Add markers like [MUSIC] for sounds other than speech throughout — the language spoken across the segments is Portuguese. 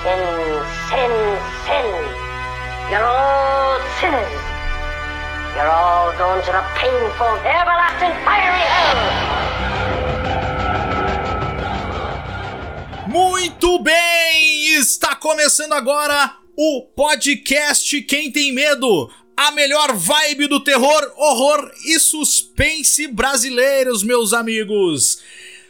in sin, sin. You're all sinners. You're all going to the painful, everlasting, fiery hell. Muito bem! Está começando agora o podcast Quem Tem Medo. A melhor vibe do terror, horror e suspense brasileiros, meus amigos.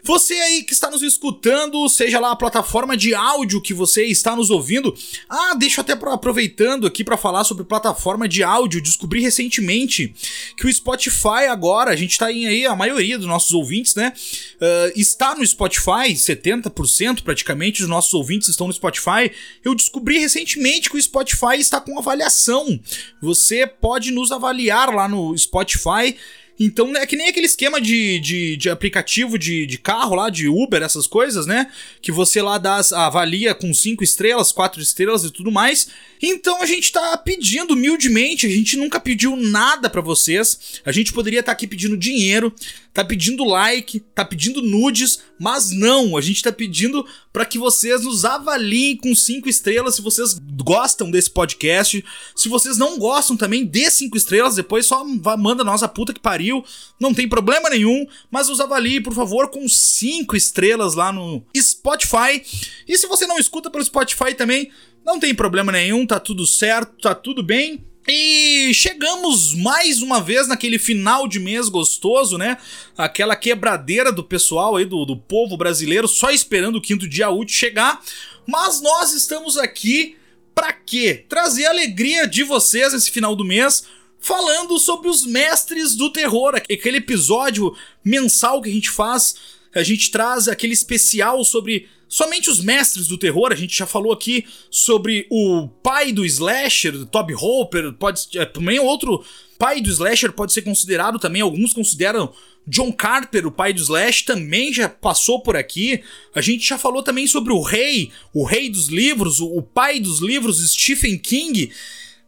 Você aí que está nos escutando, seja lá a plataforma de áudio que você está nos ouvindo. Ah, deixa eu até aproveitando aqui para falar sobre plataforma de áudio. Descobri recentemente que o Spotify agora, a gente está em aí, a maioria dos nossos ouvintes, né? Uh, está no Spotify, 70% praticamente dos nossos ouvintes estão no Spotify. Eu descobri recentemente que o Spotify está com avaliação. Você pode nos avaliar lá no Spotify. Então é que nem aquele esquema de, de, de aplicativo de, de carro lá, de Uber, essas coisas, né? Que você lá dá, avalia com cinco estrelas, quatro estrelas e tudo mais. Então a gente tá pedindo humildemente, a gente nunca pediu nada para vocês. A gente poderia estar tá aqui pedindo dinheiro, tá pedindo like, tá pedindo nudes, mas não, a gente tá pedindo para que vocês nos avaliem com cinco estrelas se vocês gostam desse podcast. Se vocês não gostam também, dê cinco estrelas, depois só manda nossa puta que pariu, não tem problema nenhum, mas nos avalie, por favor, com cinco estrelas lá no Spotify. E se você não escuta pelo Spotify também, não tem problema nenhum, tá tudo certo, tá tudo bem. E chegamos mais uma vez naquele final de mês gostoso, né? Aquela quebradeira do pessoal aí, do, do povo brasileiro, só esperando o quinto dia útil chegar. Mas nós estamos aqui para quê? Trazer a alegria de vocês nesse final do mês, falando sobre os mestres do terror, aquele episódio mensal que a gente faz. A gente traz aquele especial sobre somente os mestres do terror. A gente já falou aqui sobre o pai do slasher, Toby Hopper, pode é, também outro pai do slasher pode ser considerado também, alguns consideram John Carter, o pai do slash, também já passou por aqui. A gente já falou também sobre o rei, o rei dos livros, o, o pai dos livros, Stephen King.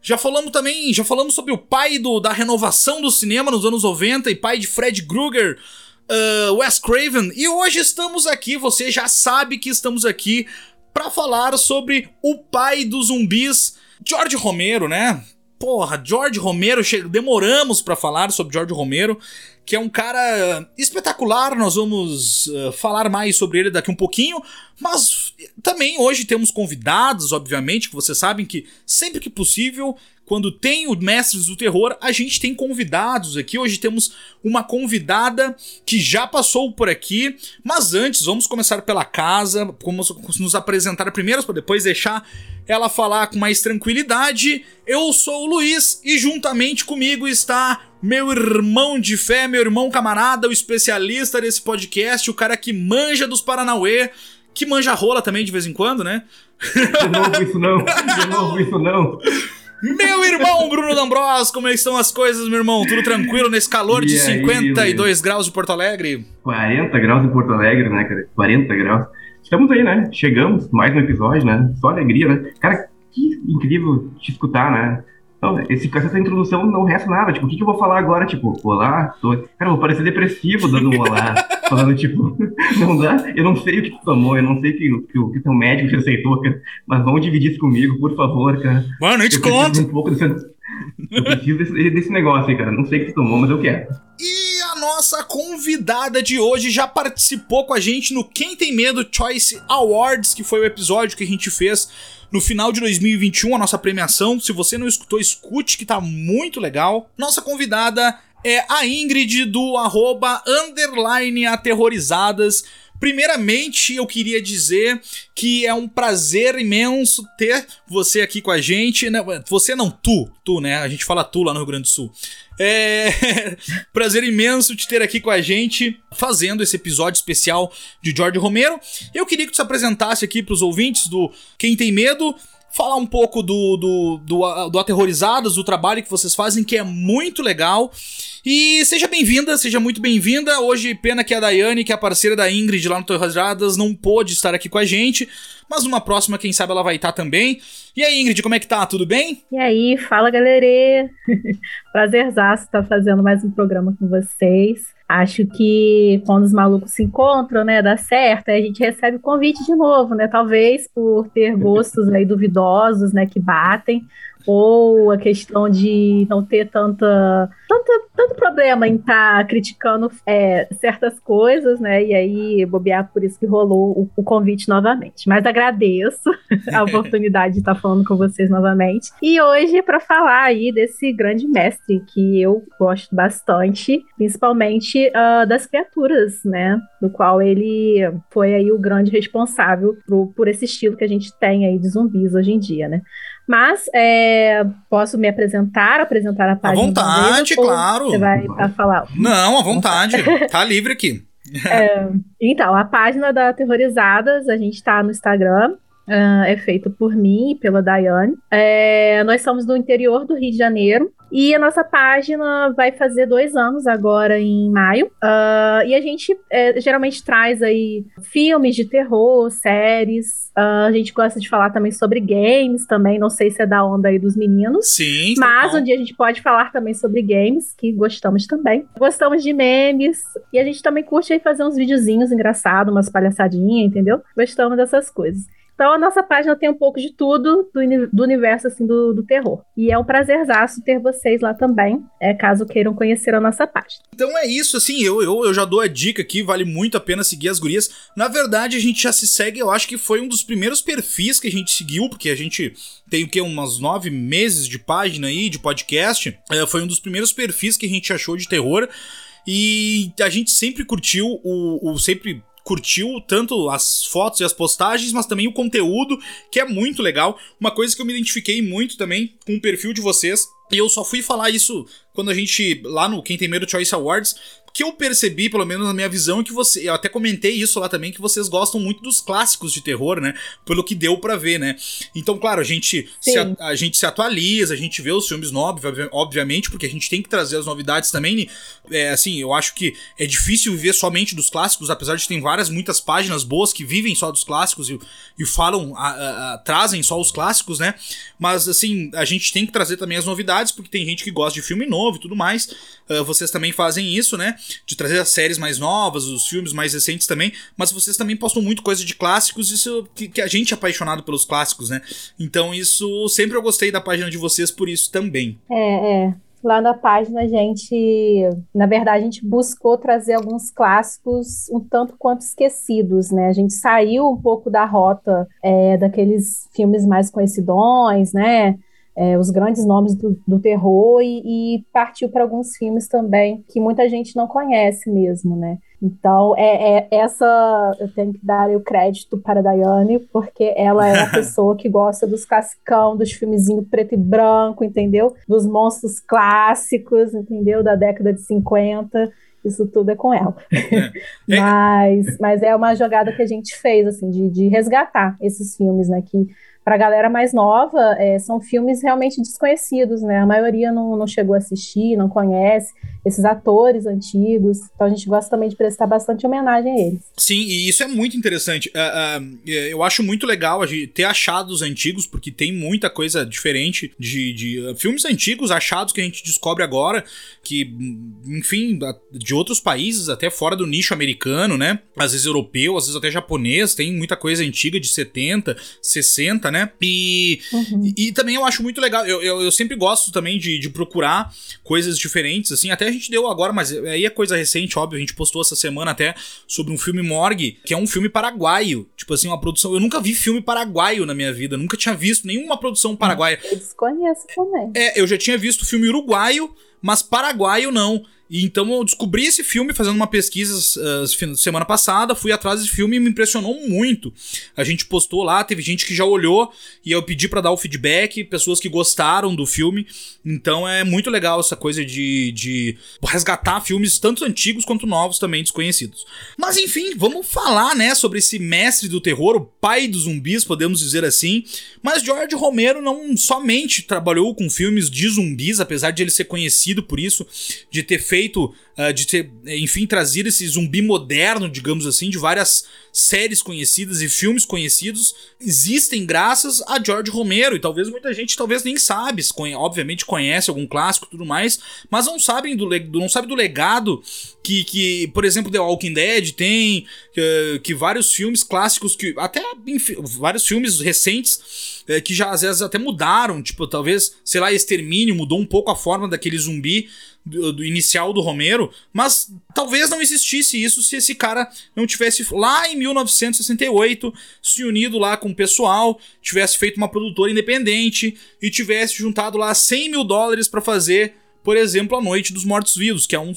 Já falamos também, já falamos sobre o pai do, da renovação do cinema nos anos 90 e pai de Fred Krueger, uh, Wes Craven. E hoje estamos aqui, você já sabe que estamos aqui para falar sobre o pai dos zumbis, George Romero, né? Porra, George Romero, demoramos para falar sobre George Romero, que é um cara espetacular. Nós vamos uh, falar mais sobre ele daqui um pouquinho, mas também hoje temos convidados, obviamente, que vocês sabem que sempre que possível quando tem o Mestres do Terror, a gente tem convidados aqui. Hoje temos uma convidada que já passou por aqui, mas antes vamos começar pela casa, vamos nos apresentar primeiro para depois deixar ela falar com mais tranquilidade. Eu sou o Luiz e juntamente comigo está meu irmão de fé, meu irmão camarada, o especialista desse podcast, o cara que manja dos Paranauê, que manja rola também de vez em quando, né? De novo isso não, de novo isso não. [LAUGHS] Meu irmão Bruno D'Ambros, como estão as coisas, meu irmão? Tudo tranquilo nesse calor e de aí, 52 graus de Porto Alegre? 40 graus em Porto Alegre, né, cara? 40 graus. Estamos aí, né? Chegamos, mais um episódio, né? Só alegria, né? Cara, que incrível te escutar, né? Então, esse, essa introdução não resta nada. Tipo, o que, que eu vou falar agora? Tipo, olá, tô... Cara, eu vou parecer depressivo dando um olá. [LAUGHS] falando, tipo, [LAUGHS] não dá. Eu não sei o que tu tomou, eu não sei o que, que, que, que teu médico te aceitou, cara. Mas vamos dividir isso comigo, por favor, cara. Mano, eu te conto. Um pouco desse, eu preciso desse, desse negócio aí, cara. Não sei o que tu tomou, mas eu quero. E a nossa convidada de hoje já participou com a gente no Quem Tem Medo Choice Awards, que foi o episódio que a gente fez no final de 2021, a nossa premiação. Se você não escutou, escute que tá muito legal. Nossa convidada é a Ingrid do arroba underline aterrorizadas. Primeiramente, eu queria dizer que é um prazer imenso ter você aqui com a gente. Você não, tu, tu, né? A gente fala tu lá no Rio Grande do Sul. É [LAUGHS] prazer imenso te ter aqui com a gente, fazendo esse episódio especial de George Romero. Eu queria que tu se apresentasse aqui para os ouvintes do Quem Tem Medo, falar um pouco do, do, do, do Aterrorizados, do trabalho que vocês fazem, que é muito legal. E seja bem-vinda, seja muito bem-vinda. Hoje, pena que a Daiane, que é a parceira da Ingrid lá no Aterrorizadas, não pôde estar aqui com a gente. Mas numa próxima, quem sabe ela vai estar também. E aí, Ingrid, como é que tá? Tudo bem? E aí, fala galera! [LAUGHS] Prazerzaço estar fazendo mais um programa com vocês. Acho que quando os malucos se encontram, né, dá certo, a gente recebe o convite de novo, né? Talvez por ter gostos aí duvidosos, né, que batem, ou a questão de não ter tanta, tanta tanto problema em estar tá criticando é, certas coisas, né? E aí bobear por isso que rolou o, o convite novamente. Mas agradeço a [LAUGHS] oportunidade de estar tá falando com vocês novamente. E hoje para falar aí desse grande mestre que eu gosto bastante, principalmente uh, das criaturas, né? Do qual ele foi aí o grande responsável por, por esse estilo que a gente tem aí de zumbis hoje em dia, né? Mas é, posso me apresentar, apresentar a página? À vontade, claro. Você vai falar? Não, à vontade. tá livre aqui. [LAUGHS] É, então, a página da Aterrorizadas, a gente tá no Instagram. Uh, é feito por mim e pela Daiane. É, nós somos do interior do Rio de Janeiro. E a nossa página vai fazer dois anos agora em maio. Uh, e a gente é, geralmente traz aí filmes de terror, séries. Uh, a gente gosta de falar também sobre games também. Não sei se é da onda aí dos meninos. Sim. Mas um dia a gente pode falar também sobre games, que gostamos também. Gostamos de memes. E a gente também curte aí fazer uns videozinhos engraçados, umas palhaçadinhas, entendeu? Gostamos dessas coisas. Então a nossa página tem um pouco de tudo do, do universo assim do, do, terror. E é um prazerzaço ter vocês lá também, é, caso queiram conhecer a nossa página. Então é isso, assim, eu, eu, eu já dou a dica aqui, vale muito a pena seguir as gurias. Na verdade, a gente já se segue, eu acho que foi um dos primeiros perfis que a gente seguiu, porque a gente tem o que, umas nove meses de página aí, de podcast. É, foi um dos primeiros perfis que a gente achou de terror. E a gente sempre curtiu o, o sempre curtiu tanto as fotos e as postagens, mas também o conteúdo, que é muito legal. Uma coisa que eu me identifiquei muito também com o perfil de vocês, e eu só fui falar isso quando a gente, lá no Quem Tem Medo Choice Awards, que eu percebi, pelo menos na minha visão, é que você. Eu até comentei isso lá também, que vocês gostam muito dos clássicos de terror, né? Pelo que deu para ver, né? Então, claro, a gente, se, a, a, gente se atualiza, a gente vê os filmes novos, obviamente, porque a gente tem que trazer as novidades também. É, assim, eu acho que é difícil viver somente dos clássicos, apesar de ter várias, muitas páginas boas que vivem só dos clássicos e, e falam, a, a, trazem só os clássicos, né? Mas, assim, a gente tem que trazer também as novidades, porque tem gente que gosta de filme novo e tudo mais. Uh, vocês também fazem isso, né? De trazer as séries mais novas, os filmes mais recentes também, mas vocês também postam muito coisa de clássicos, isso que, que, a gente é apaixonado pelos clássicos, né? Então isso sempre eu gostei da página de vocês por isso também. É, é. Lá na página a gente, na verdade, a gente buscou trazer alguns clássicos um tanto quanto esquecidos, né? A gente saiu um pouco da rota é, daqueles filmes mais conhecidões, né? É, os grandes nomes do, do terror e, e partiu para alguns filmes também que muita gente não conhece mesmo, né? Então, é, é, essa eu tenho que dar o crédito para a Daiane, porque ela é a [LAUGHS] pessoa que gosta dos classicão, dos filmezinhos preto e branco, entendeu? Dos monstros clássicos, entendeu? Da década de 50. Isso tudo é com ela. [LAUGHS] É. mas, mas é uma jogada que a gente fez, assim, de, de resgatar esses filmes, né? Que para a galera mais nova, é, são filmes realmente desconhecidos, né? A maioria não, não chegou a assistir, não conhece esses atores antigos. Então a gente gosta também de prestar bastante homenagem a eles. Sim, e isso é muito interessante. Uh, uh, eu acho muito legal a gente ter achados antigos, porque tem muita coisa diferente de, de uh, filmes antigos, achados que a gente descobre agora, que, enfim, de outros países, até fora do nicho americano, né? Às vezes europeu, às vezes até japonês, tem muita coisa antiga de 70, 60, né? E, uhum. e, e, também eu acho muito legal. Eu, eu, eu sempre gosto também de, de, procurar coisas diferentes, assim. Até a gente deu agora, mas aí é coisa recente, óbvio. A gente postou essa semana até sobre um filme Morgue, que é um filme paraguaio. Tipo assim, uma produção. Eu nunca vi filme paraguaio na minha vida. Nunca tinha visto nenhuma produção paraguaia. Eu desconheço também. É, eu já tinha visto filme uruguaio, mas paraguaio não. E então eu descobri esse filme fazendo uma pesquisa uh, semana passada, fui atrás desse filme e me impressionou muito. A gente postou lá, teve gente que já olhou e eu pedi para dar o feedback, pessoas que gostaram do filme. Então é muito legal essa coisa de, de resgatar filmes tanto antigos quanto novos também desconhecidos. Mas enfim, vamos falar, né, sobre esse mestre do terror, o pai dos zumbis, podemos dizer assim. Mas George Romero não somente trabalhou com filmes de zumbis, apesar de ele ser conhecido por isso, de ter feito uh, de ter, enfim, trazido esse zumbi moderno, digamos assim, de várias séries conhecidas e filmes conhecidos, existem graças a George Romero. E talvez muita gente talvez nem sabe, obviamente conhece algum clássico e tudo mais, mas não sabem do, não sabe do legado que, que, por exemplo, The Walking Dead tem, que, que vários filmes clássicos, que até enfim, vários filmes recentes é, que já às vezes até mudaram, tipo, talvez, sei lá, Extermínio mudou um pouco a forma daquele zumbi do, do, inicial do Romero, mas talvez não existisse isso se esse cara não tivesse lá em 1968 se unido lá com o pessoal, tivesse feito uma produtora independente e tivesse juntado lá 100 mil dólares para fazer, por exemplo, A Noite dos Mortos Vivos, que é um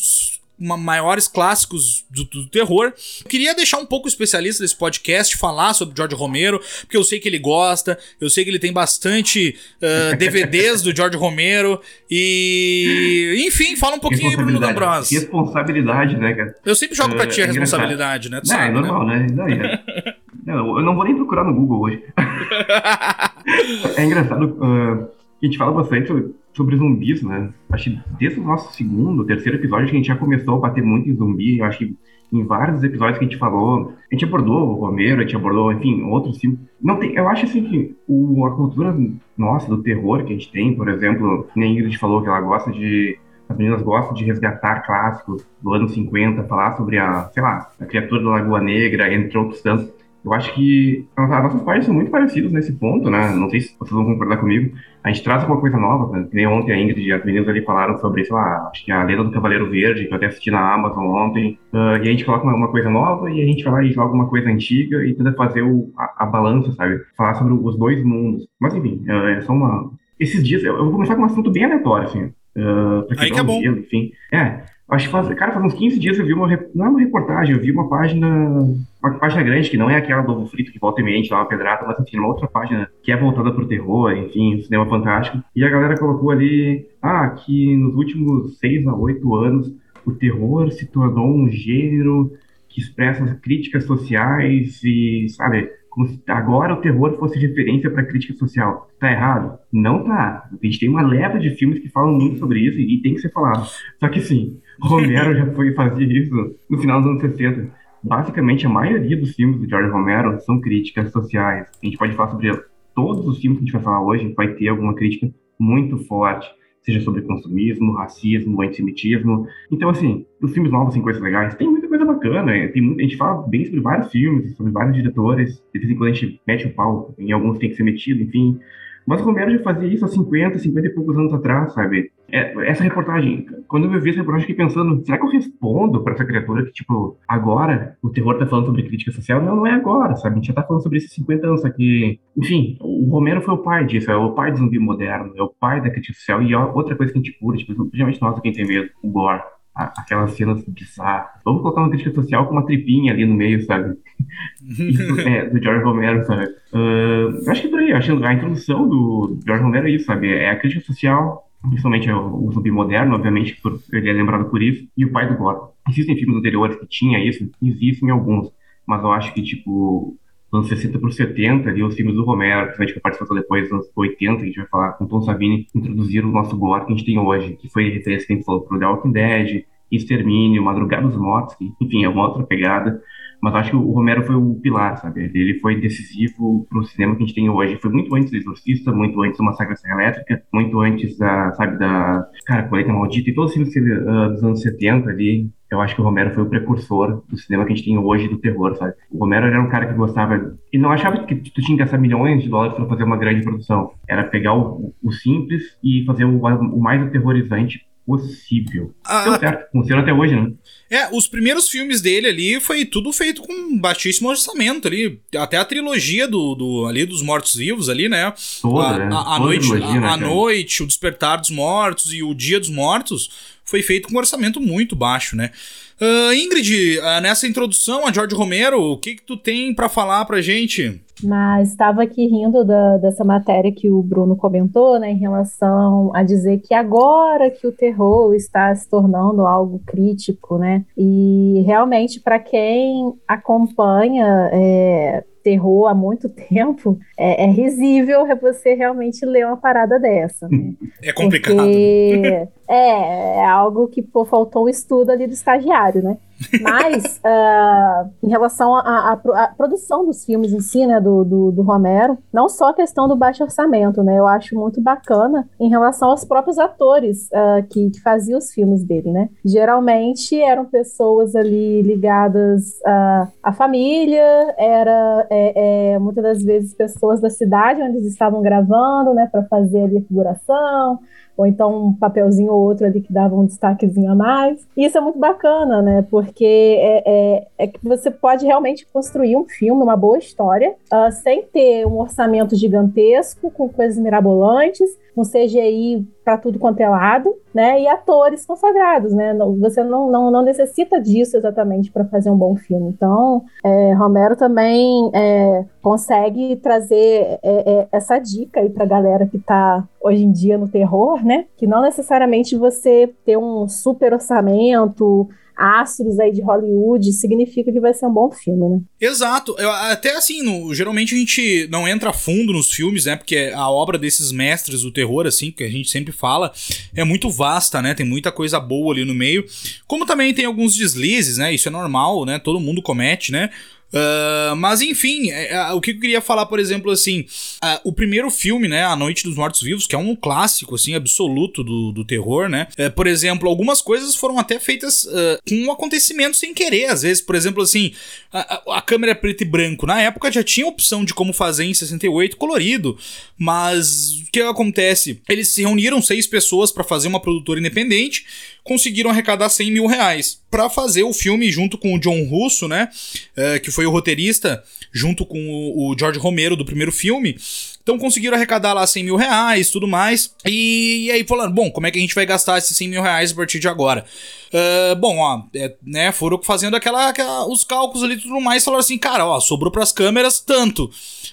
maiores clássicos do, do, terror. Eu queria deixar um pouco o especialista desse podcast falar sobre George Romero, porque eu sei que ele gosta, eu sei que ele tem bastante [LAUGHS] uh, DVDs do George Romero e. Enfim, fala um pouquinho aí, Bruno D'Ambrosio. Responsabilidade, né, cara? Eu sempre jogo pra ti a é responsabilidade, né? Tu não, é sabe, é normal, né? né? [LAUGHS] Não, eu não vou nem procurar no Google hoje. [LAUGHS] é engraçado. Uh, a gente fala bastante sobre zumbis, né? Acho que desde o nosso segundo, terceiro episódio, a gente já começou a bater muito em zumbi. Acho que em vários episódios que a gente falou, a gente abordou o Romero, a gente abordou, enfim, outros filmes. Não tem, eu acho assim que o, a cultura nossa do terror que a gente tem, por exemplo, nem a Ingrid falou que ela gosta de as meninas gostam de resgatar clássicos do ano 50, falar sobre a, sei lá, a criatura da Lagoa Negra, entre outros tantos. Eu acho que as nossas pais são muito parecidas nesse ponto, né? Não sei se vocês vão concordar comigo. A gente traz alguma coisa nova, né? Que nem ontem a Ingrid e as meninas ali falaram sobre, sei lá, acho que a Lenda do Cavaleiro Verde, que eu até assisti na Amazon ontem. Uh, e a gente coloca uma, uma, coisa nova e a gente vai lá e joga uma coisa antiga e tenta fazer o, a, a, balança, sabe? Falar sobre os dois mundos. Mas enfim, uh, é só uma. Esses dias, eu, eu vou começar com um assunto bem aleatório, assim. Uh, Aí que é bom. Gelo, enfim. É, Acho que faz, cara, faz uns 15 dias eu vi uma. Não é uma reportagem, eu vi uma página. Uma página grande, que não é aquela do Ovo Frito que volta e meia, dá uma pedrada, mas enfim, uma outra página que é voltada pro terror, enfim, cinema fantástico. E a galera colocou ali, ah, que nos últimos 6 a 8 anos o terror se tornou um gênero que expressa críticas sociais e, sabe, como se agora o terror fosse referência para crítica social. Tá errado? Não tá. A gente tem uma leva de filmes que falam muito sobre isso e tem que ser falado. Só que sim, Romero já foi fazer isso no final dos anos 60. Basicamente, a maioria dos filmes do George Romero são críticas sociais. A gente pode falar sobre todos os filmes que a gente vai falar hoje, vai ter alguma crítica muito forte seja sobre consumismo, racismo, antissemitismo. Então, assim, os filmes novos têm coisas legais, tem muita coisa bacana. Tem, a gente fala bem sobre vários filmes, sobre vários diretores. De vez em quando a gente mete o pau, em alguns tem que ser metido, enfim. Mas o Romero já fazia isso há 50, 50 e poucos anos atrás, sabe? É, essa reportagem, quando eu vi essa reportagem, fiquei pensando, será que eu respondo para essa criatura que, tipo, agora o terror tá falando sobre crítica social? Não, não é agora, sabe? A gente já tá falando sobre há 50 anos aqui. Enfim, o Romero foi o pai disso, é o pai do zumbi moderno, é o pai da crítica social. E outra coisa que a gente cura, tipo, principalmente nós quem tem medo, o gore aquelas cenas bizarras. Vamos colocar uma crítica social com uma tripinha ali no meio, sabe? [LAUGHS] isso é do George Romero, sabe? Uh, acho que por aí, acho que a introdução do George Romero é isso, sabe? É a crítica social, principalmente o, o zumbi moderno, obviamente, por, ele é lembrado por isso, e o pai do gore. Existem filmes anteriores que tinha isso, existem alguns, mas eu acho que, tipo, anos 60 por 70, ali, os filmes do Romero, principalmente que participação depois dos anos 80, que a gente vai falar com Tom Savini, introduziram o nosso gore que a gente tem hoje, que foi referência que a gente falou pro The Walking Dead, Extermínio, Madrugada dos Mortos, enfim, é uma outra pegada, mas acho que o Romero foi o pilar, sabe? Ele foi decisivo pro cinema que a gente tem hoje. Foi muito antes do Exorcista, muito antes do Massacre da Serra Elétrica, muito antes da, sabe, da, cara, Colheita Maldita e todos os filmes uh, dos anos 70 ali, eu acho que o Romero foi o precursor do cinema que a gente tem hoje do terror, sabe? O Romero era um cara que gostava. E não achava que tu tinha que gastar milhões de dólares para fazer uma grande produção. Era pegar o, o simples e fazer o, o mais aterrorizante possível. Ah, Deu certo, funciona até hoje, né? É, os primeiros filmes dele ali foi tudo feito com baixíssimo orçamento ali. Até a trilogia do, do ali dos Mortos-Vivos ali, né? Toda, a, né? a, a noite, trilogia, a, né, a noite, o Despertar dos Mortos e o Dia dos Mortos foi feito com um orçamento muito baixo, né? Uh, Ingrid, uh, nessa introdução a George Romero, o que, que tu tem para falar pra gente? Mas estava aqui rindo da, dessa matéria que o Bruno comentou, né, em relação a dizer que agora que o terror está se tornando algo crítico, né, e realmente para quem acompanha é, terror há muito [LAUGHS] tempo, é, é risível você realmente ler uma parada dessa. Né? [LAUGHS] É complicado. Porque é, é algo que pô, faltou um estudo ali do estagiário, né? Mas, uh, [LAUGHS] em relação à produção dos filmes em si, né, do, do, do, Romero, não só a questão do baixo orçamento, né, eu acho muito bacana em relação aos próprios atores uh, que, que, faziam os filmes dele, né. Geralmente eram pessoas ali ligadas uh, à família, era é, é, muitas das vezes pessoas da cidade onde eles estavam gravando, né, para fazer ali a figuração, ou então um papelzinho ou outro ali que dava um destaquezinho a mais. E isso é muito bacana, né? Porque é, é, é que você pode realmente construir um filme, uma boa história, uh, sem ter um orçamento gigantesco, com coisas mirabolantes, com CGI para tudo quanto é lado, né? E atores consagrados, né? Você não, não, não necessita disso exatamente para fazer um bom filme. Então, é, Romero também é, consegue trazer é, é essa dica aí para a galera que está hoje em dia no terror, né? Que não necessariamente você ter um super orçamento astros aí de Hollywood, significa que vai ser um bom filme, né? Exato. Eu, até assim, no, geralmente a gente não entra fundo nos filmes, né? Porque a obra desses mestres do terror, assim, que a gente sempre fala, é muito vasta, né? Tem muita coisa boa ali no meio. Como também tem alguns deslizes, né? Isso é normal, né? Todo mundo comete, né? Uh, mas enfim, é, é, o que eu queria falar, por exemplo, assim, uh, o primeiro filme, né, A Noite dos Mortos Vivos, que é um clássico, assim, absoluto do, do terror, né? Uh, por exemplo, algumas coisas foram até feitas com um acontecimento sem querer, às vezes, por exemplo, assim, a, a, câmera preto e branco. Na época já tinha opção de como fazer em 68 colorido, mas o que acontece? Eles se reuniram seis pessoas para fazer uma produtora independente conseguiram arrecadar 100 mil reais para fazer o filme junto com o John Russo, né? É, que foi o roteirista, junto com o, o George Romero do primeiro filme. Então conseguiram arrecadar lá 100 mil reais, tudo mais. E, e, aí falando, bom, como é que a gente vai gastar esses 100 mil reais a partir de agora? Uh, bom, ó, é, né, foram fazendo aquela, aquela, os cálculos ali e tudo mais, falaram assim, cara, ó, sobrou pras câmeras tanto.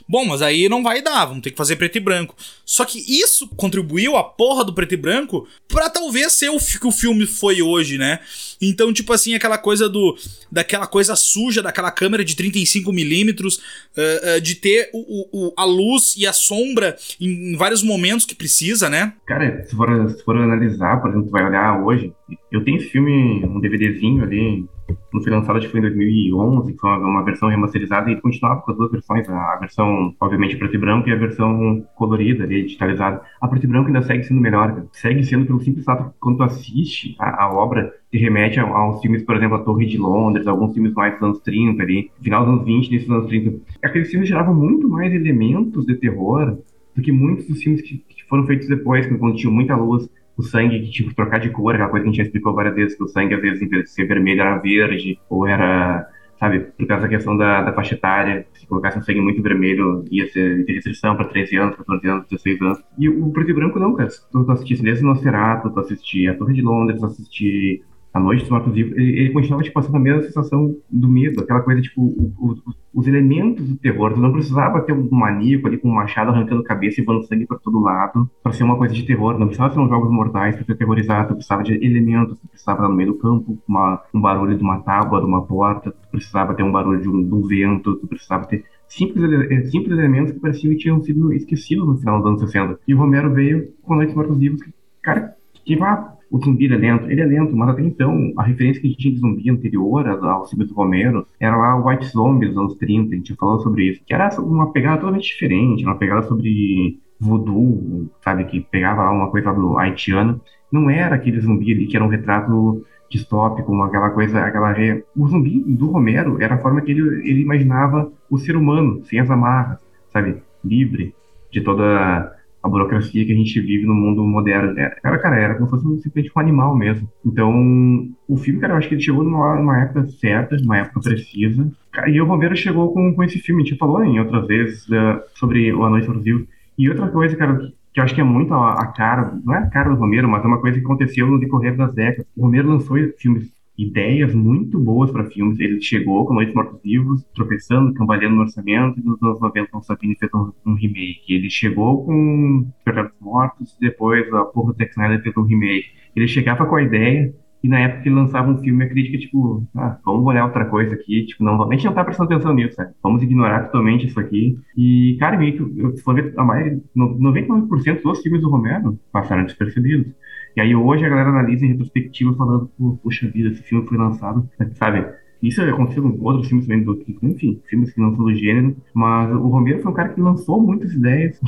Bom, mas aí não vai dar, vamos ter que fazer preto e branco. Só que isso contribuiu, a porra do preto e branco, pra talvez ser o que o filme foi hoje, né? Então, tipo assim, aquela coisa do. daquela coisa suja daquela câmera de 35mm, uh, uh, de ter o, o, a luz e a sombra em, em, vários momentos que precisa, né? Cara, se for, se for analisar, por exemplo, tu vai olhar hoje, eu tenho esse filme, um DVDzinho ali, não foi lançado, acho que foi em 2011, que foi uma, uma, versão remasterizada e continuava com as duas versões, a, versão, obviamente, preto e branco e a versão colorida, ali, digitalizada. A preto e branco ainda segue sendo melhor, cara. segue sendo pelo simples fato que quando tu assiste a, a obra, te remete a, a, uns filmes, por exemplo, A Torre de Londres, alguns filmes mais dos anos 30 ali, final dos anos 20, nesses anos 30. Aqueles filmes geravam muito mais elementos de terror do que muitos dos filmes que, que foram feitos depois, quando tinham muita luz, o sangue que tinha que trocar de cor, aquela coisa que a gente já explicou várias vezes, que o sangue às vezes em vez de ser vermelho era verde, ou era, sabe, por causa da questão da, da faixa etária, se colocasse um sangue muito vermelho, ia ser ter restrição para 13 anos, 14 anos, 16 anos. E o preto e branco não, cara. Tu, tu assistisse desde o Nosferatu, tu assistia A Torre de Londres, tu assistia a Noite dos Mortos Vivos, ele, ele continuava tipo, passando a mesma sensação do medo, aquela coisa, tipo, o, o, os elementos do terror. Tu não precisava ter um maníaco ali com um machado arrancando cabeça e voando sangue para todo lado para ser uma coisa de terror. Não precisava ser um jogos mortais para ser terrorizado. Tu precisava de elementos, tu precisava no meio do campo uma, um barulho de uma tábua, de uma porta, tu precisava ter um barulho de um, de um vento, tu precisava ter simples, eh, simples elementos que pareciam que tinham sido esquecidos no final dos anos 60. E o Romero veio com Noites Mortos Vivos, que, cara, que ah, o zumbi é lento, ele é lento, mas até então a referência que a gente tinha de zumbi anterior ao filme do Romero era lá o White Zombie dos anos 30, a gente falou sobre isso, que era uma pegada totalmente diferente, uma pegada sobre voodoo, sabe, que pegava lá uma coisa do haitiano, não era aquele zumbi ali que era um retrato distópico, aquela coisa, aquela o zumbi do Romero era a forma que ele, ele imaginava o ser humano, sem as amarras, sabe, livre de toda a burocracia que a gente vive no mundo moderno. Era, cara, cara, era como se fosse simplesmente um animal mesmo. Então, o filme, cara, eu acho que ele chegou numa, numa época certa, numa época precisa. E o Romero chegou com, com esse filme, a gente falou em outras vezes uh, sobre o A Brasil. E outra coisa, cara, que eu acho que é muito a, a, cara, não é a cara do Romero, mas é uma coisa que aconteceu no decorrer das décadas. O Romero lançou filmes ideias muito boas para filmes. Ele chegou com Noites Mortos Vivos, tropeçando, cambaleando no orçamento, e nos anos 90 o Sabine fez um, um, remake. Ele chegou com Despertar dos Mortos, depois a porra do Zack Snyder fez um remake. Ele chegava com a ideia E na época que lançava um filme, a crítica, tipo, ah, vamos olhar outra coisa aqui, tipo, não, gente não tá prestando atenção nisso, sabe? Vamos ignorar totalmente isso aqui. E, cara, meio que, eu, ver, a maioria, 99% dos filmes do Romero passaram despercebidos. E aí hoje a galera analisa em retrospectiva falando, poxa vida, esse filme foi lançado, [LAUGHS] sabe? Isso aconteceu com outros filmes também do enfim, filmes que não são do gênero, mas o Romero foi um cara que lançou muitas ideias.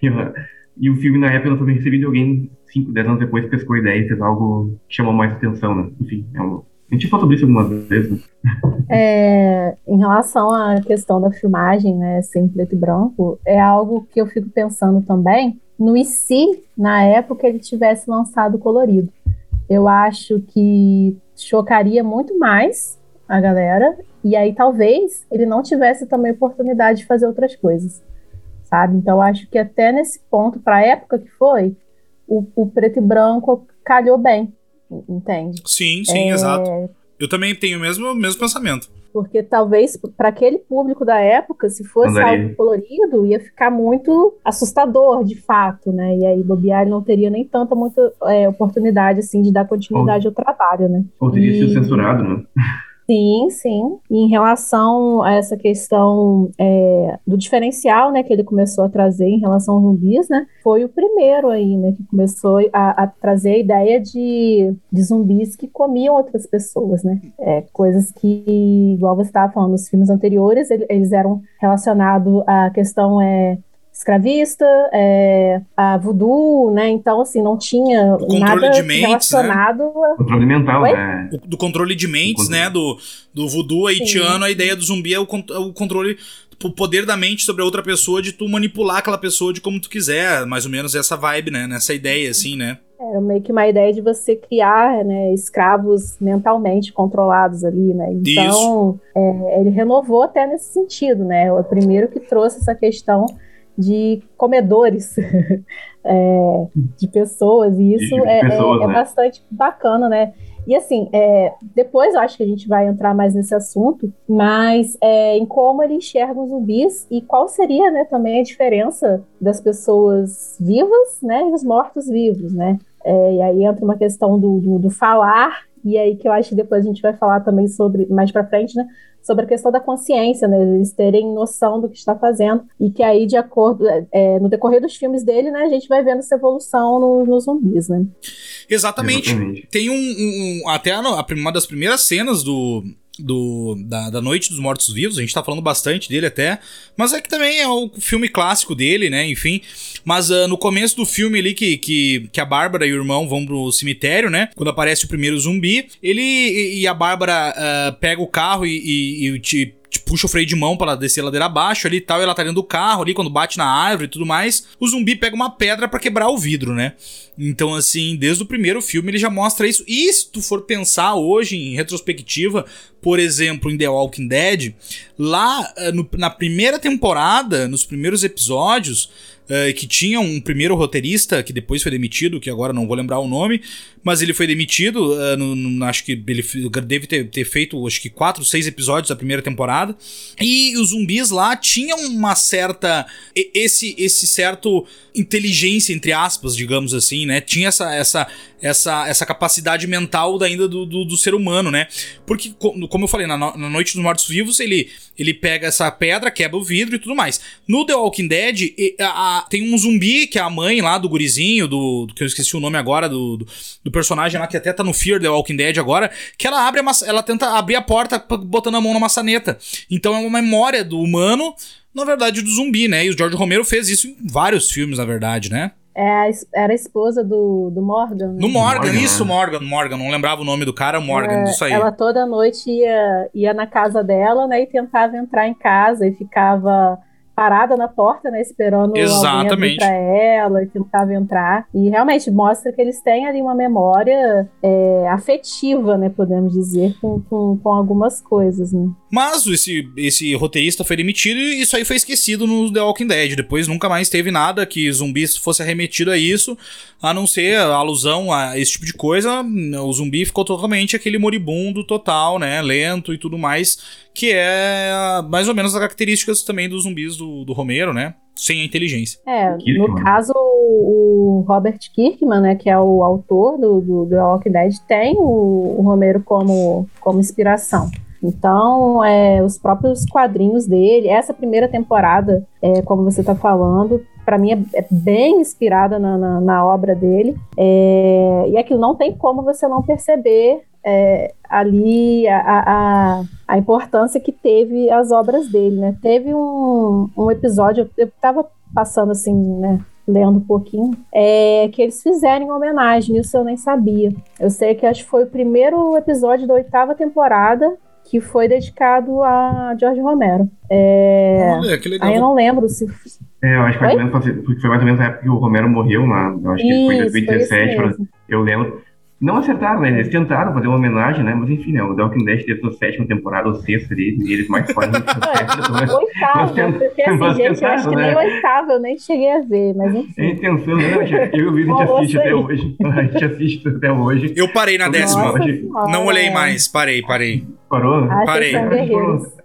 [LAUGHS] e, o filme na época não foi recebido e alguém, 5, 10 anos depois, pescou a ideia e fez algo que chamou mais atenção, né? Enfim, é um, a gente falou sobre isso algumas vezes, né? [LAUGHS] É, em relação à questão da filmagem, né, sem preto e branco, é algo que eu fico pensando também no e se, na época, ele tivesse lançado colorido. Eu acho que chocaria muito mais a galera, e aí talvez ele não tivesse também oportunidade de fazer outras coisas, sabe? Então acho que até nesse ponto, para a época que foi, o, o, preto e branco calhou bem, entende? Sim, sim, é... exato. Eu também tenho o mesmo, mesmo pensamento. Porque talvez para aquele público da época, se fosse algo colorido, ia ficar muito assustador, de fato, né? E aí bobear não teria nem tanta muita é, oportunidade assim de dar continuidade ou, ao trabalho, né? Ou teria e... sido censurado, né? Sim, sim. E em relação a essa questão é, do diferencial, né, que ele começou a trazer em relação aos zumbis, né, foi o primeiro aí, né, que começou a, a trazer a ideia de, de zumbis que comiam outras pessoas, né, é, coisas que, igual você estava falando, nos filmes anteriores, eles eram relacionados à questão é, escravista, é, a voodoo, né? Então, assim, não tinha nada de mentes, né? relacionado né? a... Controle mental, né? Do controle de mentes, né? Do, do voodoo haitiano, Sim. a ideia do zumbi é o, o controle o poder da mente sobre a outra pessoa de tu manipular aquela pessoa de como tu quiser, mais ou menos essa vibe, né? Nessa ideia, assim, né? Era meio que uma ideia de você criar né, escravos mentalmente controlados ali, né? Então, é, ele renovou até nesse sentido, né? O primeiro que trouxe essa questão de comedores [LAUGHS] é, de pessoas, e isso é, é, pessoas, é, né? é, bastante bacana, né? E assim, é, depois eu acho que a gente vai entrar mais nesse assunto, mas é, em como ele enxerga os zumbis e qual seria né, também a diferença das pessoas vivas né, e os mortos-vivos, né? E aí entra uma questão do, do, do, falar, e aí que eu acho que depois a gente vai falar também sobre, mais para frente, né? Sobre a questão da consciência, né? Eles terem noção do que está fazendo e que aí, de acordo, é, no decorrer dos filmes dele, né, a gente vai vendo essa evolução nos no zumbis, né? Exatamente. Exatamente. Tem um, um, até a, uma das primeiras cenas do do, da, da Noite dos Mortos Vivos, a gente tá falando bastante dele até, mas é que também é o filme clássico dele, né, enfim. Mas uh, no começo do filme ali, que, que, que a Bárbara e o irmão vão pro cemitério, né, quando aparece o primeiro zumbi, ele e a Bárbara uh, pega o carro e, e, e puxa o freio de mão para descer a ladeira abaixo ali e tal, e ela tá dentro do carro ali, quando bate na árvore e tudo mais, o zumbi pega uma pedra para quebrar o vidro, né? Então, assim, desde o primeiro filme ele já mostra isso. E se tu for pensar hoje, em retrospectiva, por exemplo, em The Walking Dead, lá eh, no, na primeira temporada, nos primeiros episódios, uh, que tinha um primeiro roteirista que depois foi demitido, que agora não vou lembrar o nome, mas ele foi demitido. Uh, no, no, acho que ele deve ter, ter, feito acho que quatro, seis episódios da primeira temporada. E os zumbis lá tinham uma certa. Esse, esse certo inteligência, entre aspas, digamos assim, né? Tinha essa, essa, essa, essa capacidade mental ainda do, do, do ser humano, né? Porque, como eu falei, na, na Noite dos Mortos Vivos, ele, ele pega essa pedra, quebra o vidro e tudo mais. No The Walking Dead, a, a, tem um zumbi, que é a mãe lá do gurizinho, do, do que eu esqueci o nome agora, do, do, do, personagem lá que até tá no Fear The Walking Dead agora, que ela abre a, ela tenta abrir a porta botando a mão na maçaneta. Então é uma memória do humano, na verdade, do zumbi, né? E o George Romero fez isso em vários filmes, na verdade, né? É, era a esposa do, do Morgan. Né? No Morgan, Morgan, isso, Morgan, Morgan. Não lembrava o nome do cara, Morgan, é, isso aí. Ela toda noite ia, ia na casa dela, né, e tentava entrar em casa e ficava parada na porta, né, esperando Exatamente. para ela e tentava entrar. E realmente mostra que eles têm ali uma memória é, afetiva, né, podemos dizer, com, com, com, algumas coisas, né. Mas esse, esse roteirista foi demitido e isso aí foi esquecido no The Walking Dead. Depois nunca mais teve nada que zumbis fosse arremetido a isso, a não ser a alusão a esse tipo de coisa. O zumbi ficou totalmente aquele moribundo total, né, lento e tudo mais, que é mais ou menos as características também dos zumbis do, do Romero, né? Sem a inteligência. É, no caso, o Robert Kirkman, né, que é o autor do, do, do Walking Dead, tem o, o Romero como, como inspiração. Então, é, os próprios quadrinhos dele, essa primeira temporada, é, como você está falando, para mim é, é, bem inspirada na, na, na obra dele. É, e aquilo não tem como você não perceber é, ali a, a, a, importância que teve as obras dele, né? Teve um, um episódio, eu estava passando assim, né? Lendo um pouquinho, é, que eles fizeram em homenagem, isso eu nem sabia. Eu sei que acho que foi o primeiro episódio da oitava temporada que foi dedicado a George Romero. É... Olha, que legal. Aí eu não lembro se. É, eu acho que foi, mais ou menos, foi mais ou menos a época que o Romero morreu, né? Eu acho que isso, foi em 2017. Foi eu lembro. Não acertaram, né? Eles tentaram fazer uma homenagem, né? Mas enfim, né? O Walking Dead teve a sétima temporada, ou sexta ali, e eles mais fortes. né? Oitava, porque assim, gente, eu acho que nem né? oitava, eu nem cheguei a ver, mas enfim. É intenção, né? Eu e o Vitor, a gente assiste até hoje. [LAUGHS] A gente assiste até hoje. Eu parei na décima. Não olhei mais, parei, parei. Parou? Ah, parei.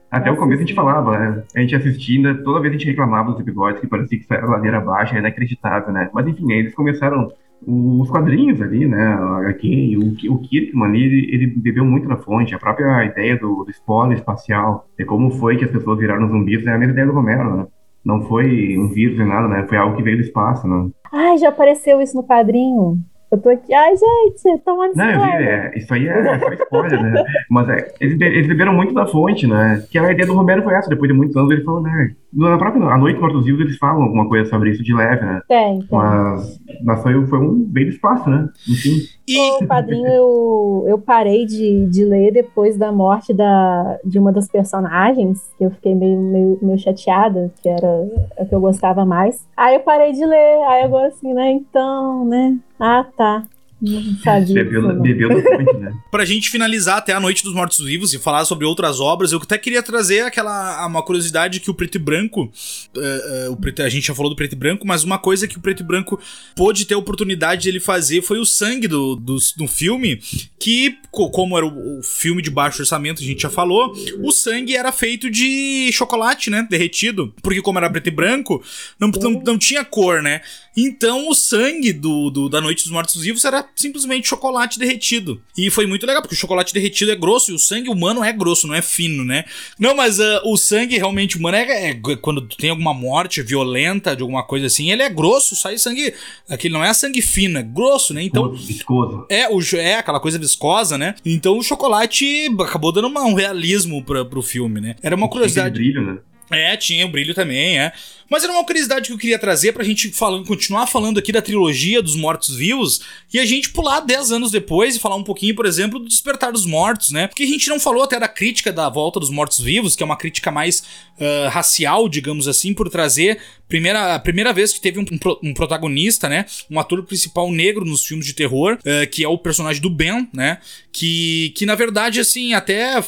Até o começo a gente falava, né? A gente assistindo, toda vez a gente reclamava dos episódios que parecia que era ladeira abaixo, era inacreditável, né? Mas enfim, eles começaram os quadrinhos ali, né, a HQ, o, o Kirkman ele, ele bebeu muito na fonte, a própria ideia do, do spoiler espacial, de como foi que as pessoas viraram zumbis, é a mesma ideia do Romero, né? Não foi um vírus nem nada, né? Foi algo que veio do espaço, né? Ai, já apareceu isso no quadrinho. Eu tô aqui, ai gente, tomando Não, eu vi, é, isso aí é só spoiler, né? Mas é, eles, eles beberam muito da fonte, né? Que a ideia do Romero foi essa, depois de muitos anos ele falou, né? Na própria A Noite Mortos Vivos eles falam alguma coisa sobre isso de leve, né? Tem, tem. Mas, mas foi, foi um bem do espaço, né? Enfim. E... O padrinho eu, eu parei de, de ler depois da morte da, de uma das personagens, que eu fiquei meio, meio, meio chateada, que era a que eu gostava mais. Aí eu parei de ler, aí agora assim, né? Então, né? Ah, tá. Não sabia. Bebeu, bebeu fonte, né? [LAUGHS] pra gente finalizar até a Noite dos Mortos Vivos e falar sobre outras obras, eu até queria trazer aquela uma curiosidade que o preto e branco. Uh, uh, o preto, a gente já falou do preto e branco, mas uma coisa que o preto e branco pôde ter a oportunidade de ele fazer foi o sangue do, do, do filme. Que, como era o, o, filme de baixo orçamento, a gente já falou, o sangue era feito de chocolate, né? Derretido. Porque, como era preto e branco, não, não, não tinha cor, né? Então o sangue do, do, da Noite dos Mortos Vivos era simplesmente chocolate derretido. E foi muito legal, porque o chocolate derretido é grosso e o sangue humano é grosso, não é fino, né? Não, mas uh, o sangue realmente humano é, é, quando tem alguma morte violenta de alguma coisa assim, ele é grosso, sai sangue. Aquele não é sangue fino, é grosso, né? Então. Viscoso. É, o, é aquela coisa viscosa, né? Então o chocolate acabou dando uma, um realismo pra, pro filme, né? Era uma curiosidade. Brilho, né? É, tinha o brilho também, é. Mas era uma curiosidade que eu queria trazer pra gente falando, continuar falando aqui da trilogia dos Mortos-Vivos e a gente pular 10 anos depois e falar um pouquinho, por exemplo, do Despertar dos Mortos, né? Porque a gente não falou até da crítica da volta dos Mortos-Vivos, que é uma crítica mais uh, racial, digamos assim, por trazer primeira, a primeira vez que teve um, um, protagonista, né? Um ator principal negro nos filmes de terror, uh, que é o personagem do Ben, né? Que, que na verdade, assim, até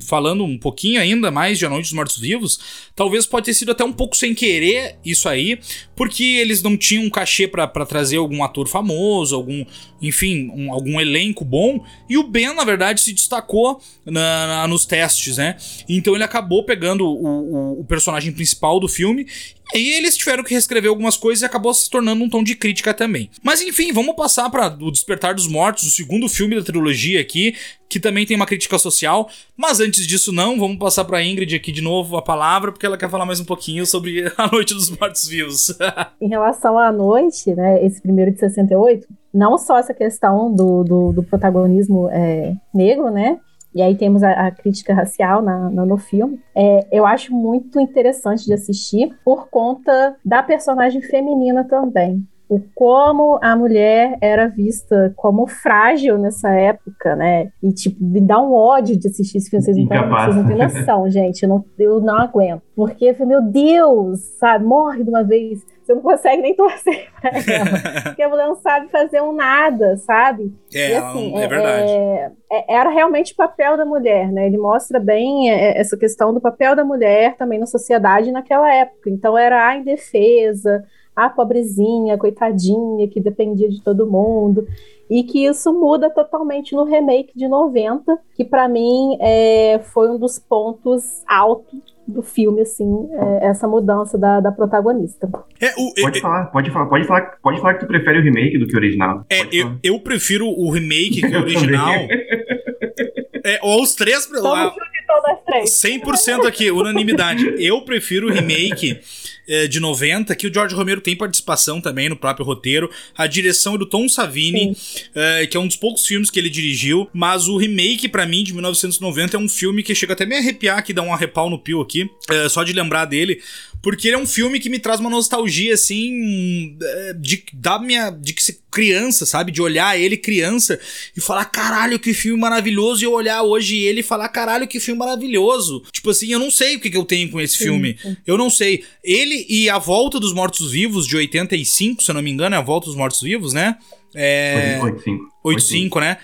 falando um pouquinho ainda mais de A Noite dos Mortos-Vivos, talvez pode ter sido até um pouco sem querer isso aí, porque eles não tinham um cachê para trazer algum ator famoso, algum, enfim, um, algum elenco bom, e o Ben, na verdade, se destacou na, na, nos testes, né? Então ele acabou pegando o, o, o personagem principal do filme e eles tiveram que reescrever algumas coisas e acabou se tornando um tom de crítica também. Mas enfim, vamos passar para O Despertar dos Mortos, o segundo filme da trilogia aqui, que também tem uma crítica social. Mas antes disso, não, vamos passar para Ingrid aqui de novo a palavra, porque ela quer falar mais um pouquinho sobre [LAUGHS] A Noite dos Mortos Vivos. [LAUGHS] em relação à noite, né, esse primeiro de 68, não só essa questão do, do, do protagonismo é, negro, né? E aí temos a, a crítica racial na, na, no filme. É, eu acho muito interessante de assistir por conta da personagem feminina também. O como a mulher era vista como frágil nessa época, né? E, tipo, me dá um ódio de assistir esse filme. Vocês vocês não têm noção, [LAUGHS] gente. Eu não, eu não aguento. Porque, meu Deus, sabe? Morre de uma vez você não consegue nem torcer [LAUGHS] pra ela. [LAUGHS] porque a mulher não sabe fazer um nada, sabe? É, e, assim, é, é verdade. É, é, era realmente o papel da mulher, né? Ele mostra bem é, essa questão do papel da mulher também na sociedade naquela época. Então era a indefesa, a pobrezinha, coitadinha, que dependia de todo mundo. E que isso muda totalmente no remake de 90, que para mim é, foi um dos pontos altos do filme, assim, é, essa mudança da, da protagonista. É, o, pode, é, falar, pode falar, pode falar, pode falar que tu prefere o remake do que o original. É, eu, eu, prefiro o remake que o [LAUGHS] original. é, ou os três. Três. 100% aqui, unanimidade. Eu prefiro o remake de 90, que o George Romero tem participação também no próprio roteiro. A direção é do Tom Savini, é, que é um dos poucos filmes que ele dirigiu, mas o remake, para mim, de 1990, é um filme que chega até me arrepiar aqui, dá um arrepal no pio aqui, é, só de lembrar dele, porque ele é um filme que me traz uma nostalgia, assim, é, de, da minha, de que ser criança, sabe? De olhar ele criança e falar, caralho, que filme maravilhoso, e eu olhar hoje ele e falar, caralho, que filme maravilhoso. Tipo assim, eu não sei o que, que eu tenho com esse sim, filme. Eu não sei. Ele e A Volta dos Mortos-Vivos, de 85, se eu não me engano, é A Volta dos Mortos-Vivos, né? É... 85. 85, né?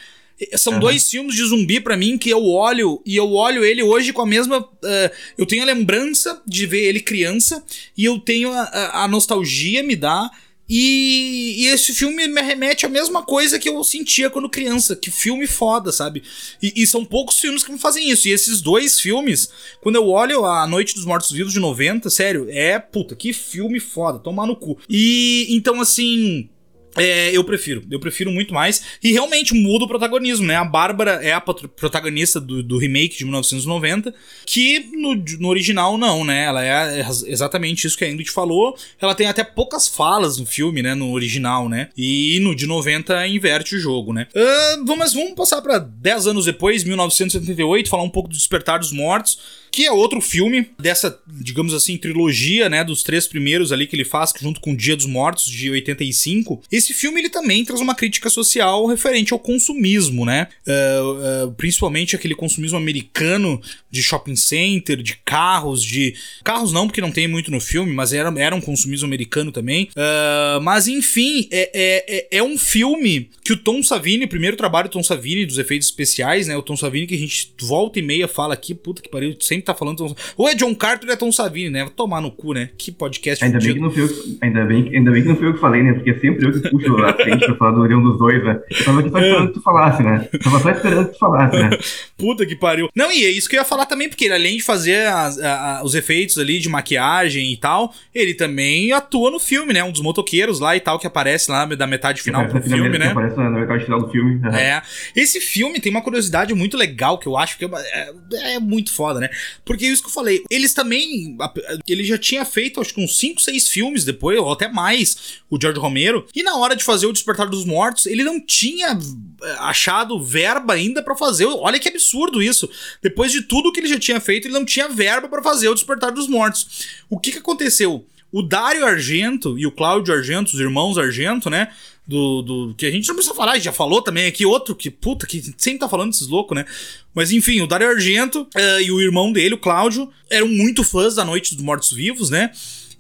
São uhum. dois filmes de zumbi para mim que eu olho e eu olho ele hoje com a mesma. Uh, eu tenho a lembrança de ver ele criança e eu tenho a, a, a nostalgia me dá. E, e, esse filme me remete à mesma coisa que eu sentia quando criança. Que filme foda, sabe? E, e, são poucos filmes que me fazem isso. E esses dois filmes, quando eu olho A Noite dos Mortos Vivos de 90, sério, é puta, que filme foda, tomar no cu. E então, assim. É, eu prefiro, eu prefiro muito mais. E realmente muda o protagonismo, né? A Bárbara é a protagonista do, do remake de 1990, que no, no, original não, né? Ela é exatamente isso que a Ingrid falou. Ela tem até poucas falas no filme, né? No original, né? E no de 90 inverte o jogo, né? Uh, vamos, vamos passar para 10 anos depois, 1978, falar um pouco do Despertar dos Mortos que é outro filme dessa, digamos assim, trilogia, né, dos três primeiros ali que ele faz junto com o Dia dos Mortos de 85. Esse filme ele também traz uma crítica social referente ao consumismo, né? Uh, uh, principalmente aquele consumismo americano de shopping center, de carros, de carros não porque não tem muito no filme, mas era, era um consumismo americano também. Uh, mas enfim, é, é, é, um filme que o Tom Savini, primeiro trabalho do Tom Savini dos efeitos especiais, né? O Tom Savini que a gente volta e meia fala aqui, puta que pariu, sempre tá falando. Ou é John Carter ou é Tom Savini, né? Tomar no cu, né? Que podcast ainda bem que não fui eu, ainda, bem, ainda bem que não fui eu que falei, né? Porque sempre eu que puxo a frente pra falar do dos dois, né? Eu tava aqui só esperando que tu falasse, né? Eu tava só esperando que tu falasse, né? [LAUGHS] Puta que pariu. Não, e é isso que eu ia falar também, porque ele, além de fazer as, a, os efeitos ali de maquiagem e tal, ele também atua no filme, né? Um dos motoqueiros lá e tal, que aparece lá da metade final do filme, né? Aparece na metade final do filme. Uhum. É. Esse filme tem uma curiosidade muito legal que eu acho que é, é, é muito foda, né? Porque é isso que eu falei, eles também. Ele já tinha feito, acho que uns 5, 6 filmes depois, ou até mais, o George Romero. E na hora de fazer o Despertar dos Mortos, ele não tinha eh, achado verba ainda para fazer. Olha que absurdo isso. Depois de tudo que ele já tinha feito, ele não tinha verba para fazer o Despertar dos Mortos. O que que aconteceu? O Dário Argento e o Cláudio Argento, os irmãos Argento, né? do, do, que a gente não precisa falar, a gente já falou também aqui, outro que, puta, que sempre tá falando desses loucos, né? Mas enfim, o Dario Argento uh, e o irmão dele, o Cláudio, eram muito fãs da Noite dos Mortos Vivos, né?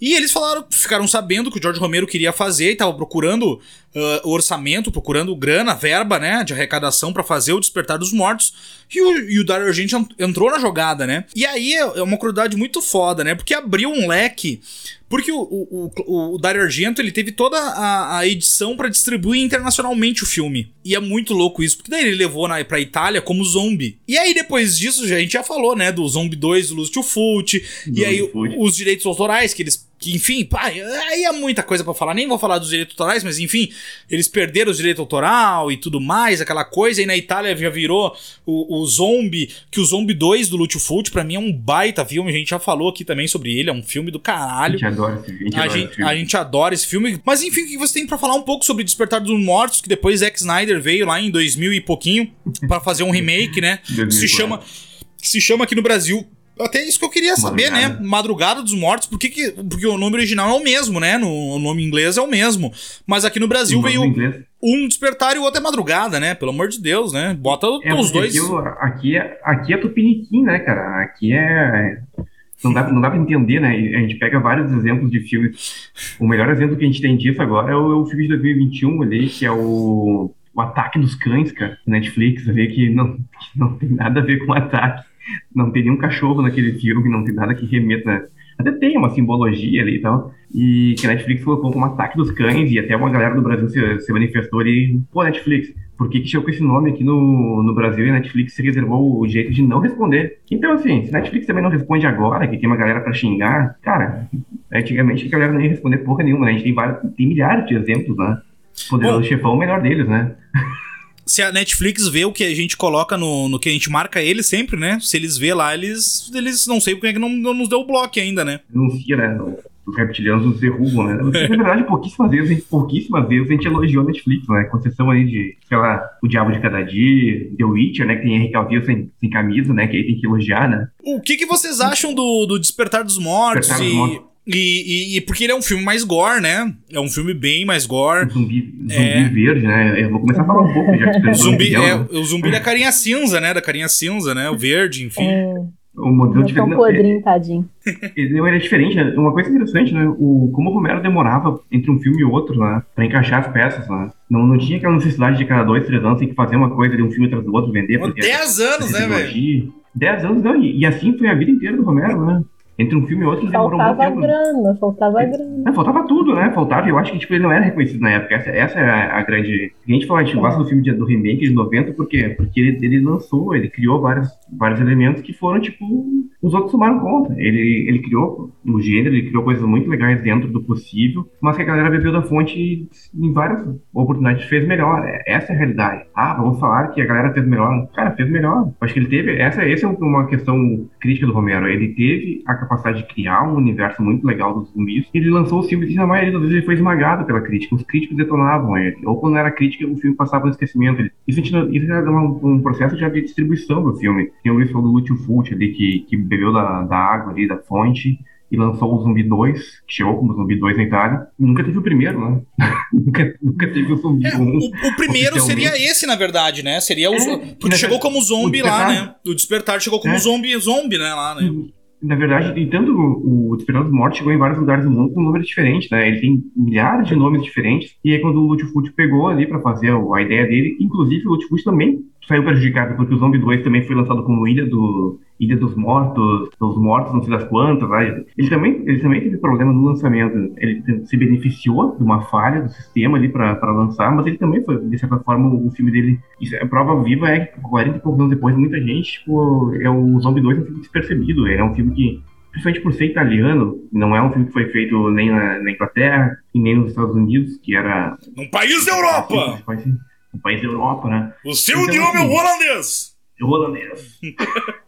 E eles falaram, ficaram sabendo que o George Romero queria fazer e tava procurando uh, orçamento, procurando grana, verba, né, de arrecadação para fazer o Despertar dos Mortos. E o, e o Dario Argento entrou na jogada, né? E aí é, é uma curiosidade muito foda, né? Porque abriu um leque porque o, o, o, o Dario Argento ele teve toda a, a edição para distribuir internacionalmente o filme. E é muito louco isso, porque daí ele levou na, pra Itália como zombie. E aí depois disso, já, a gente já falou, né, do Zombie 2 do Lúcio Fulci, e aí os direitos autorais que eles que, enfim, pá, aí é muita coisa para falar, nem vou falar dos direitos autorais, mas enfim, eles perderam os direitos autoral e tudo mais, aquela coisa, e na Itália já virou o, o Zombie, que o Zombie 2 do Lúcio Fulci, pra mim é um baita filme, a gente já falou aqui também sobre ele, é um filme do caralho. A gente adora esse, gente a gente, a gente adora esse filme. Mas enfim, o que você tem para falar um pouco sobre Despertar dos Mortos, que depois Zack Snyder veio lá em 2000 e pouquinho para fazer um remake, né? [LAUGHS] que se chama que se chama aqui no Brasil até isso que eu queria saber, né? Madrugada. né? Madrugada dos Mortos, por que, que porque o nome original é o mesmo, né? No, o nome inglês é o mesmo. Mas aqui no Brasil veio um despertar e o outro é madrugada, né? Pelo amor de Deus, né? Bota é, os dois. Aqui, aqui, é, aqui é Tupiniquim, né, cara? Aqui é. Não dá, não dá pra entender, né? A gente pega vários exemplos de filmes. O melhor exemplo que a gente tem disso agora é o, é o filme de 2021 ali, que é o, o Ataque dos Cães, cara, Netflix, vê que não, que não tem nada a ver com o ataque não tem nenhum cachorro naquele filme, não tem nada que remeta Até tem uma simbologia ali e tal. E que a Netflix colocou como ataque dos cães, e até uma galera do Brasil se, se manifestou ali, pô, Netflix, por que, que chegou com esse nome aqui no, no Brasil e a Netflix se reservou o jeito de não responder? Então, assim, se a Netflix também não responde agora, que tem uma galera pra xingar, cara, antigamente a galera não ia responder porra nenhuma, né? A gente tem, vários, tem milhares de exemplos, né? Poderoso Bom, Chefão, o melhor deles, né? Se a Netflix vê o que a gente coloca no, no que a gente marca eles sempre, né? Se eles vê lá, eles, eles não sei porque é que não, não nos deu o bloco ainda, né? Denuncia, né? Os reptilianos nos derrubam, né? Na verdade, pouquíssimas vezes, pouquíssimas vezes a gente elogiou a Netflix, né? Com exceção aí de, sei lá, O Diabo de Cada Dia, The Witcher, né? Que tem Henry Cavill sem, sem camisa, né? Que aí tem que elogiar, né? O que, que vocês acham do, do Despertar dos Mortos? Despertar dos Mortos. E, e, e, porque ele é um filme mais gore, né? É um filme bem mais gore. Zumbi, zumbi é... verde, né? Eu vou começar a falar um pouco já que [LAUGHS] zumbi, é, O zumbi da carinha cinza, né? Da carinha cinza, né? O verde, enfim. É... O modelo de um podrinho, tadinho. [LAUGHS] Ele era diferente, né? Uma coisa interessante, né? O, como o Romero demorava entre um filme e outro, né? Pra encaixar as peças, né? Não, não tinha aquela necessidade de cada dois, três anos tem que fazer uma coisa de um filme atrás do outro, vender. Dez anos, né, velho? Dez anos, não. E, e assim foi a vida inteira do Romero, né? Entre um filme e outro demorou muito tempo. Grana, faltava é, grana, é, faltava tudo, né? Faltava, eu acho que tipo, ele não era reconhecido na época. Essa, essa é a, a grande. A gente fala, a gente gosta do filme de, do remake de 90, por quê? Porque ele, ele lançou, ele criou vários, vários elementos que foram, tipo, os outros tomaram conta. Ele, ele criou o gênero, ele criou coisas muito legais dentro do possível, mas que a galera bebeu da fonte em várias oportunidades fez melhor. É, essa é a realidade. Ah, vamos falar que a galera fez melhor. Cara, fez melhor. Acho que ele teve. Essa, essa é uma questão crítica do Romero. Ele teve a capacidade de criar um universo muito legal dos zumbis. Ele lançou o filme e na maioria das vezes ele foi esmagado pela crítica. Os críticos detonavam ele. Ou quando era crítica, o filme passava no esquecimento. Isso, isso era um, um processo já de distribuição do filme. Tem o isso do Lúcio Fulci ali, que, que bebeu da, da água ali, da fonte, e lançou o Zumbi 2, que chegou como Zumbi 2 na Itália. E nunca teve o primeiro, né? [LAUGHS] nunca, nunca teve o Zumbi é, 1. O, o primeiro seria esse, na verdade, né? Seria o. É, porque chegou como zombie lá, né? O Despertar chegou como é. zombie, zombie, né? Lá, né? Na verdade, e tanto o Despertar dos Mortos chegou em vários lugares do mundo com números diferentes, né? Ele tem milhares de nomes diferentes. E aí, quando o Lutfoot pegou ali para fazer a ideia dele, inclusive o Lutfoot também saiu prejudicado, porque o Zombie 2 também foi lançado como Ilha, do, Ilha dos Mortos, dos Mortos, não sei das quantas. Né? Ele, também, ele também teve problema no lançamento. Ele se beneficiou de uma falha do sistema ali para lançar, mas ele também foi, de certa forma, o filme dele. Isso, a prova viva é que 40 e poucos anos depois, muita gente, tipo, é o Zombie 2 é um filme despercebido. É um filme que principalmente por ser italiano, não é um filme que foi feito nem na, na Inglaterra e nem nos Estados Unidos, que era. Um país da Europa! Um país da Europa, né? O seu então, idioma assim, é o holandês! É holandês. [LAUGHS]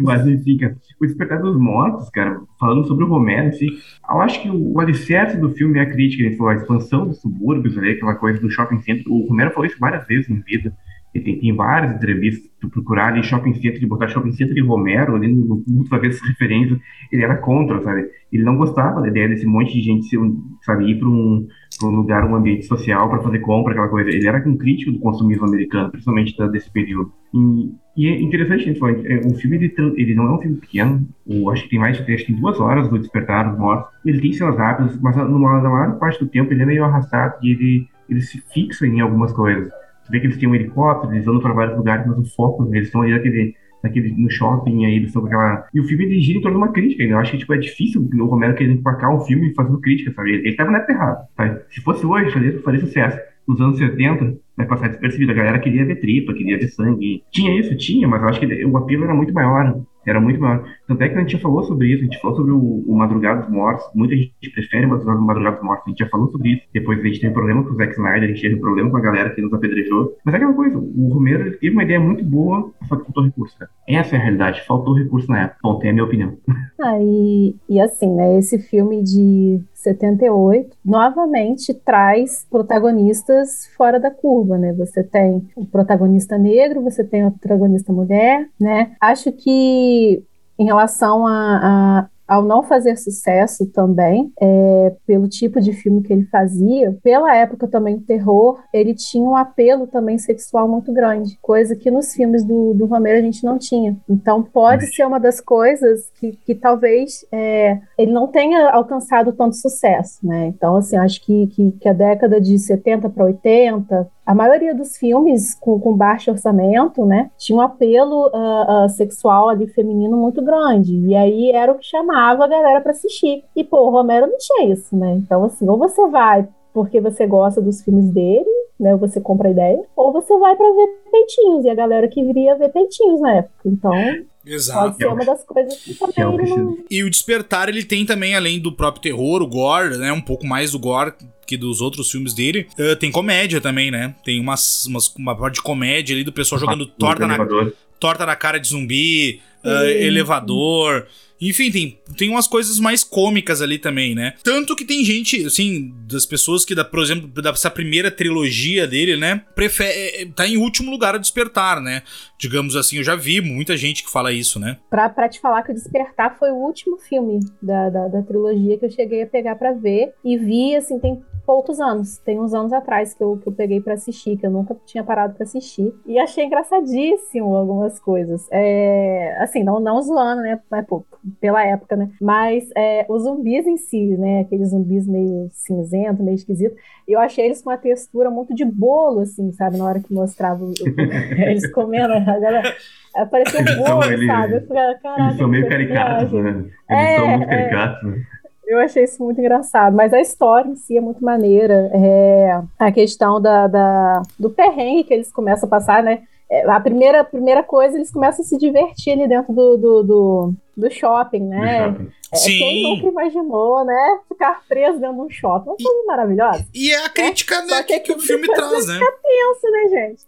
Mas enfim, cara, o Despertar dos Mortos, cara, falando sobre o Romero, assim, eu acho que o, alicerce do filme é a crítica, ele falou a expansão dos subúrbios, ali, aquela coisa do shopping center. O Romero falou isso várias vezes em vida. Tem, tem várias entrevistas, tu procurar ali shopping center, de botar shopping center de Romero, ali no Google, vai ver essas referências, ele era contra, sabe? Ele não gostava da ideia desse monte de gente, sabe, ir para um, um lugar, um ambiente social para fazer compra, aquela coisa. Ele era um crítico do consumismo americano, principalmente desse período. E, e é interessante, gente, é, o filme ele, ele não é um filme pequeno, o, acho que tem mais, acho que tem duas horas do Despertar dos Mortos. Ele tem cenas rápidas, mas na maior parte do tempo ele é meio arrastado e ele, ele se fixa em algumas coisas vê que eles têm um helicóptero, eles andam para vários lugares, mas o foco, eles estão ali naquele, naquele, no shopping, aí eles estão aquela... E o filme ele gira em torno de uma crítica, eu acho que tipo, é difícil o Romero querer empacar um filme fazendo crítica, sabe? Ele, ele tava na época errada, sabe? Se fosse hoje, faria, faria sucesso. Nos anos 70, vai passar despercebido. A galera queria ver tripa, queria ver sangue. Tinha isso? Tinha, mas eu acho que o apelo era muito maior. Era muito maior. Tanto é que a gente já falou sobre isso, a gente falou sobre o, o Madrugada dos Mortos. Muita gente prefere o Madrugada dos Mortos, a gente já falou sobre isso. Depois a gente teve problema com o Zack Snyder, a gente teve problema com a galera que nos apedrejou. Mas é aquela coisa, o Romero teve uma ideia muito boa, só que faltou recurso, cara. Essa é a realidade, faltou recurso na época. Bom, tem a minha opinião. Ah, e, e assim, né, esse filme de 78 novamente traz protagonistas fora da curva, né? Você tem o protagonista negro, você tem a protagonista mulher, né? Acho que em relação a, a ao não fazer sucesso também, é, pelo tipo de filme que ele fazia, pela época também o terror, ele tinha um apelo também sexual muito grande, coisa que nos filmes do, do Romero a gente não tinha. Então pode ser uma das coisas que, que talvez é, ele não tenha alcançado tanto sucesso, né? Então, assim, acho que, que, que a década de 70 para 80 a maioria dos filmes com, com baixo orçamento, né, tinha um apelo uh, uh, sexual ali feminino muito grande. E aí era o que chamava a galera para assistir. E, pô, o Romero não tinha isso, né? Então, assim, ou você vai porque você gosta dos filmes dele, né? Ou você compra a ideia, ou você vai para ver peitinhos. E a galera que viria ver peitinhos na época. Então, Exato. Pode ser uma das coisas que também ele não... E o Despertar, ele tem também, além do próprio terror, o gore, né? Um pouco mais do gore que dos outros filmes dele. Uh, tem comédia também, né? Tem umas, umas, uma parte de comédia ali do pessoal jogando ah, torta, na, torta na cara de zumbi, uh, elevador. Enfim, tem, tem umas coisas mais cômicas ali também, né? Tanto que tem gente, assim, das pessoas que, por exemplo, dessa primeira trilogia dele, né? Prefere, é, é, tá em último lugar a Despertar, né? Digamos assim, eu já vi muita gente que fala isso, né? Pra, pra te falar que o Despertar foi o último filme da, da, da trilogia que eu cheguei a pegar para ver. E vi, assim, tem poucos anos. Tem uns anos atrás que eu, que eu peguei para assistir, que eu nunca tinha parado para assistir. E achei engraçadíssimo algumas coisas. É, assim, não, não zoando, né? Mas, pô, pela época, né? Mas é, os zumbis em si, né? Aqueles zumbis meio cinzento, meio esquisito. Eu achei eles com uma textura muito de bolo, assim, sabe? Na hora que mostrava [LAUGHS] eles comendo, a galera. Parecia um bolo, ele, sabe? Eu falei, eles são meio caricatos, né? Eles é, são muito é. caricatos, né? Eu achei isso muito engraçado, mas a história em si é muito maneira. É, a questão da, da, do perrengue que eles começam a passar, né? É, a primeira, primeira coisa, eles começam a se divertir ali dentro do, do, do, do shopping, né? Do shopping. É, Sim. Quem nunca imaginou, né? Ficar preso dentro de um shopping. Uma coisa maravilhosa. E é a crítica, né? né que, que, que o [LAUGHS] filme traz, né? Fica tenso, né, gente?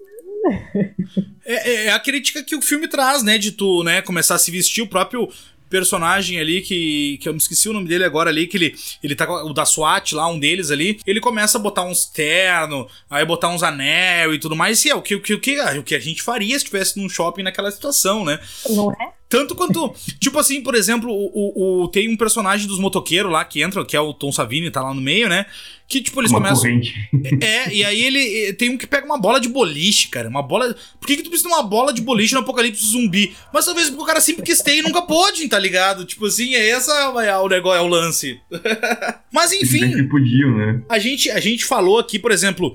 É, é, é, a crítica que o filme traz, né? De tu, né, começar a se vestir o próprio personagem ali que, que eu me esqueci o nome dele agora ali, que ele, ele tá o da SWAT lá, um deles ali, ele começa a botar uns terno, aí botar uns anel e tudo mais, e é o que, o que, o que, o que a gente faria se estivesse num shopping naquela situação, né? Não é? Tanto quanto. [LAUGHS] tipo assim, por exemplo, o, o, o, tem um personagem dos motoqueiros lá que entra, que é o Tom Savini, tá lá no meio, né? Que, tipo, eles uma começam. Corrente. É, e aí ele tem um que pega uma bola de boliche, cara. Uma bola. Por que, que tu precisa de uma bola de boliche no apocalipse zumbi? Mas talvez porque o cara sempre quis ter e nunca pôde, tá ligado? Tipo assim, é essa é o negócio, é o lance. [LAUGHS] Mas enfim. Que podiam, né? A gente, a gente falou aqui, por exemplo,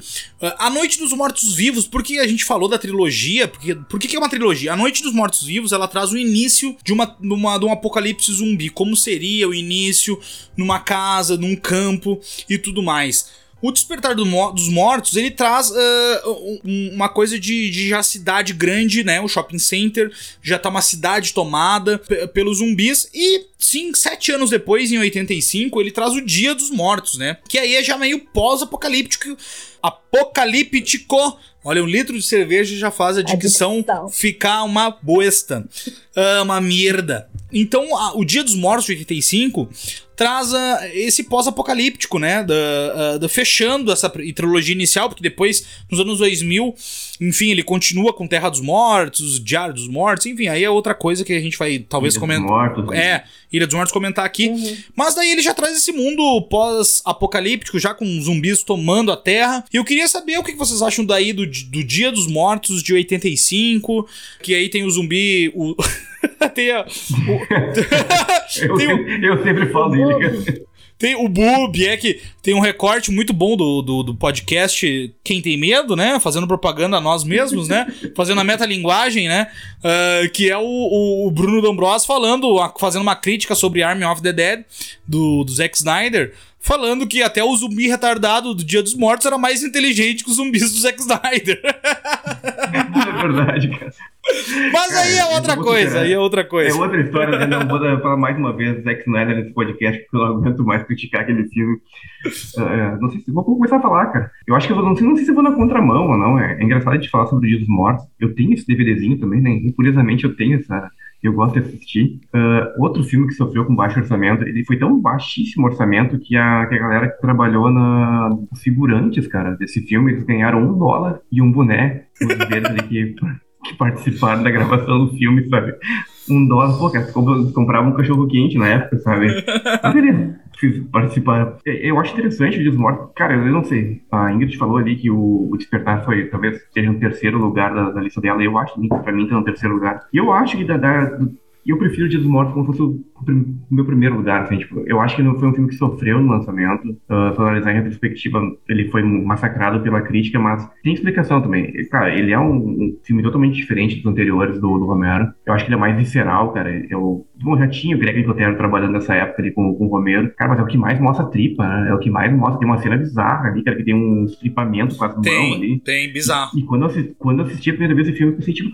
A Noite dos Mortos Vivos. Por que a gente falou da trilogia? Porque, por que, que é uma trilogia? A Noite dos Mortos Vivos ela traz o início de, uma, de, uma, de um apocalipse zumbi. Como seria o início numa casa, num campo e tudo mais. O Despertar do Mo dos Mortos, ele traz uh, uma coisa de, de, já cidade grande, né? O shopping center já tá uma cidade tomada pelos zumbis. E, sim, sete anos depois, em 85, ele traz o Dia dos Mortos, né? Que aí é já meio pós-apocalíptico. Apocalíptico. Olha, um litro de cerveja já faz a dicção, ficar uma boesta. Uh, [LAUGHS] uma merda. Então, a, o Dia dos Mortos de 85 traz uh, esse pós-apocalíptico, né? Da, uh, da, fechando essa trilogia inicial, porque depois, nos anos 2000, enfim, ele continua com Terra dos Mortos, Diário dos Mortos, enfim, aí é outra coisa que a gente vai talvez comentar. É, Ilha dos Mortos comentar aqui. Uhum. Mas daí ele já traz esse mundo pós-apocalíptico, já com zumbis tomando a Terra. E eu queria saber o que vocês acham daí do, do Dia dos Mortos de 85, que aí tem o zumbi. O... [LAUGHS] tem a, o... [LAUGHS] eu, [LAUGHS] tem o... eu sempre falo dele. Tem o Boob, é que tem um recorte muito bom do, do, do, podcast Quem Tem Medo, né? Fazendo propaganda a nós mesmos, né? [LAUGHS] Fazendo a metalinguagem, né? Uh, que é o, o Bruno D'Ambros falando, fazendo uma crítica sobre Army of the Dead, do, do Zack Snyder falando que até o zumbi retardado do Dia dos Mortos era mais inteligente que os zumbis do Zack Snyder. [LAUGHS] é verdade, cara. Mas aí é outra coisa, aí é outra coisa. É outra história, né? Não vou falar mais uma vez do Zack Snyder nesse podcast, porque eu não aguento mais criticar aquele filme. Uh, não sei se vou começar a falar, cara. Eu acho que eu vou, não sei, não sei se eu vou na contramão ou não. É, é engraçado a gente falar sobre o Dia dos Mortos. Eu tenho esse DVDzinho também, né? E curiosamente eu tenho essa eu gosto de assistir. Uh, outro filme que sofreu com baixo orçamento, ele foi tão baixíssimo orçamento que a, que a galera que trabalhou na figurantes, cara, desse filme, eles ganharam um dólar e um boné, os deles ali que, participaram da gravação do filme, sabe? Um dólar, pô, cara, comprava um cachorro quente na época, sabe? [LAUGHS] Mas beleza participar. É, eu acho interessante o Dias Mortos. Cara, eu não sei. A Ingrid falou ali que o, Despertar foi, talvez seja um terceiro lugar da, da lista dela. Eu acho que pra mim tá no terceiro lugar. E eu acho que da, da eu prefiro o Dia dos Mortos como fosse o meu primeiro lugar, assim, tipo, eu acho que não foi um filme que sofreu no lançamento, uh, se analisar em retrospectiva, ele foi massacrado pela crítica, mas tem explicação também. Cara, ele é um, um filme totalmente diferente dos anteriores do, do, Romero, eu acho que ele é mais visceral, cara, eu, bom, já tinha o Greg Nicotero trabalhando nessa época ali com, com o Romero, cara, mas é o que mais mostra tripa, né, é o que mais mostra, tem uma cena bizarra ali, cara, que tem um estripamento com as mãos ali. Tem, bizarro. E, e quando, eu assisti, quando eu assisti a primeira vez esse filme, eu pensei, tipo,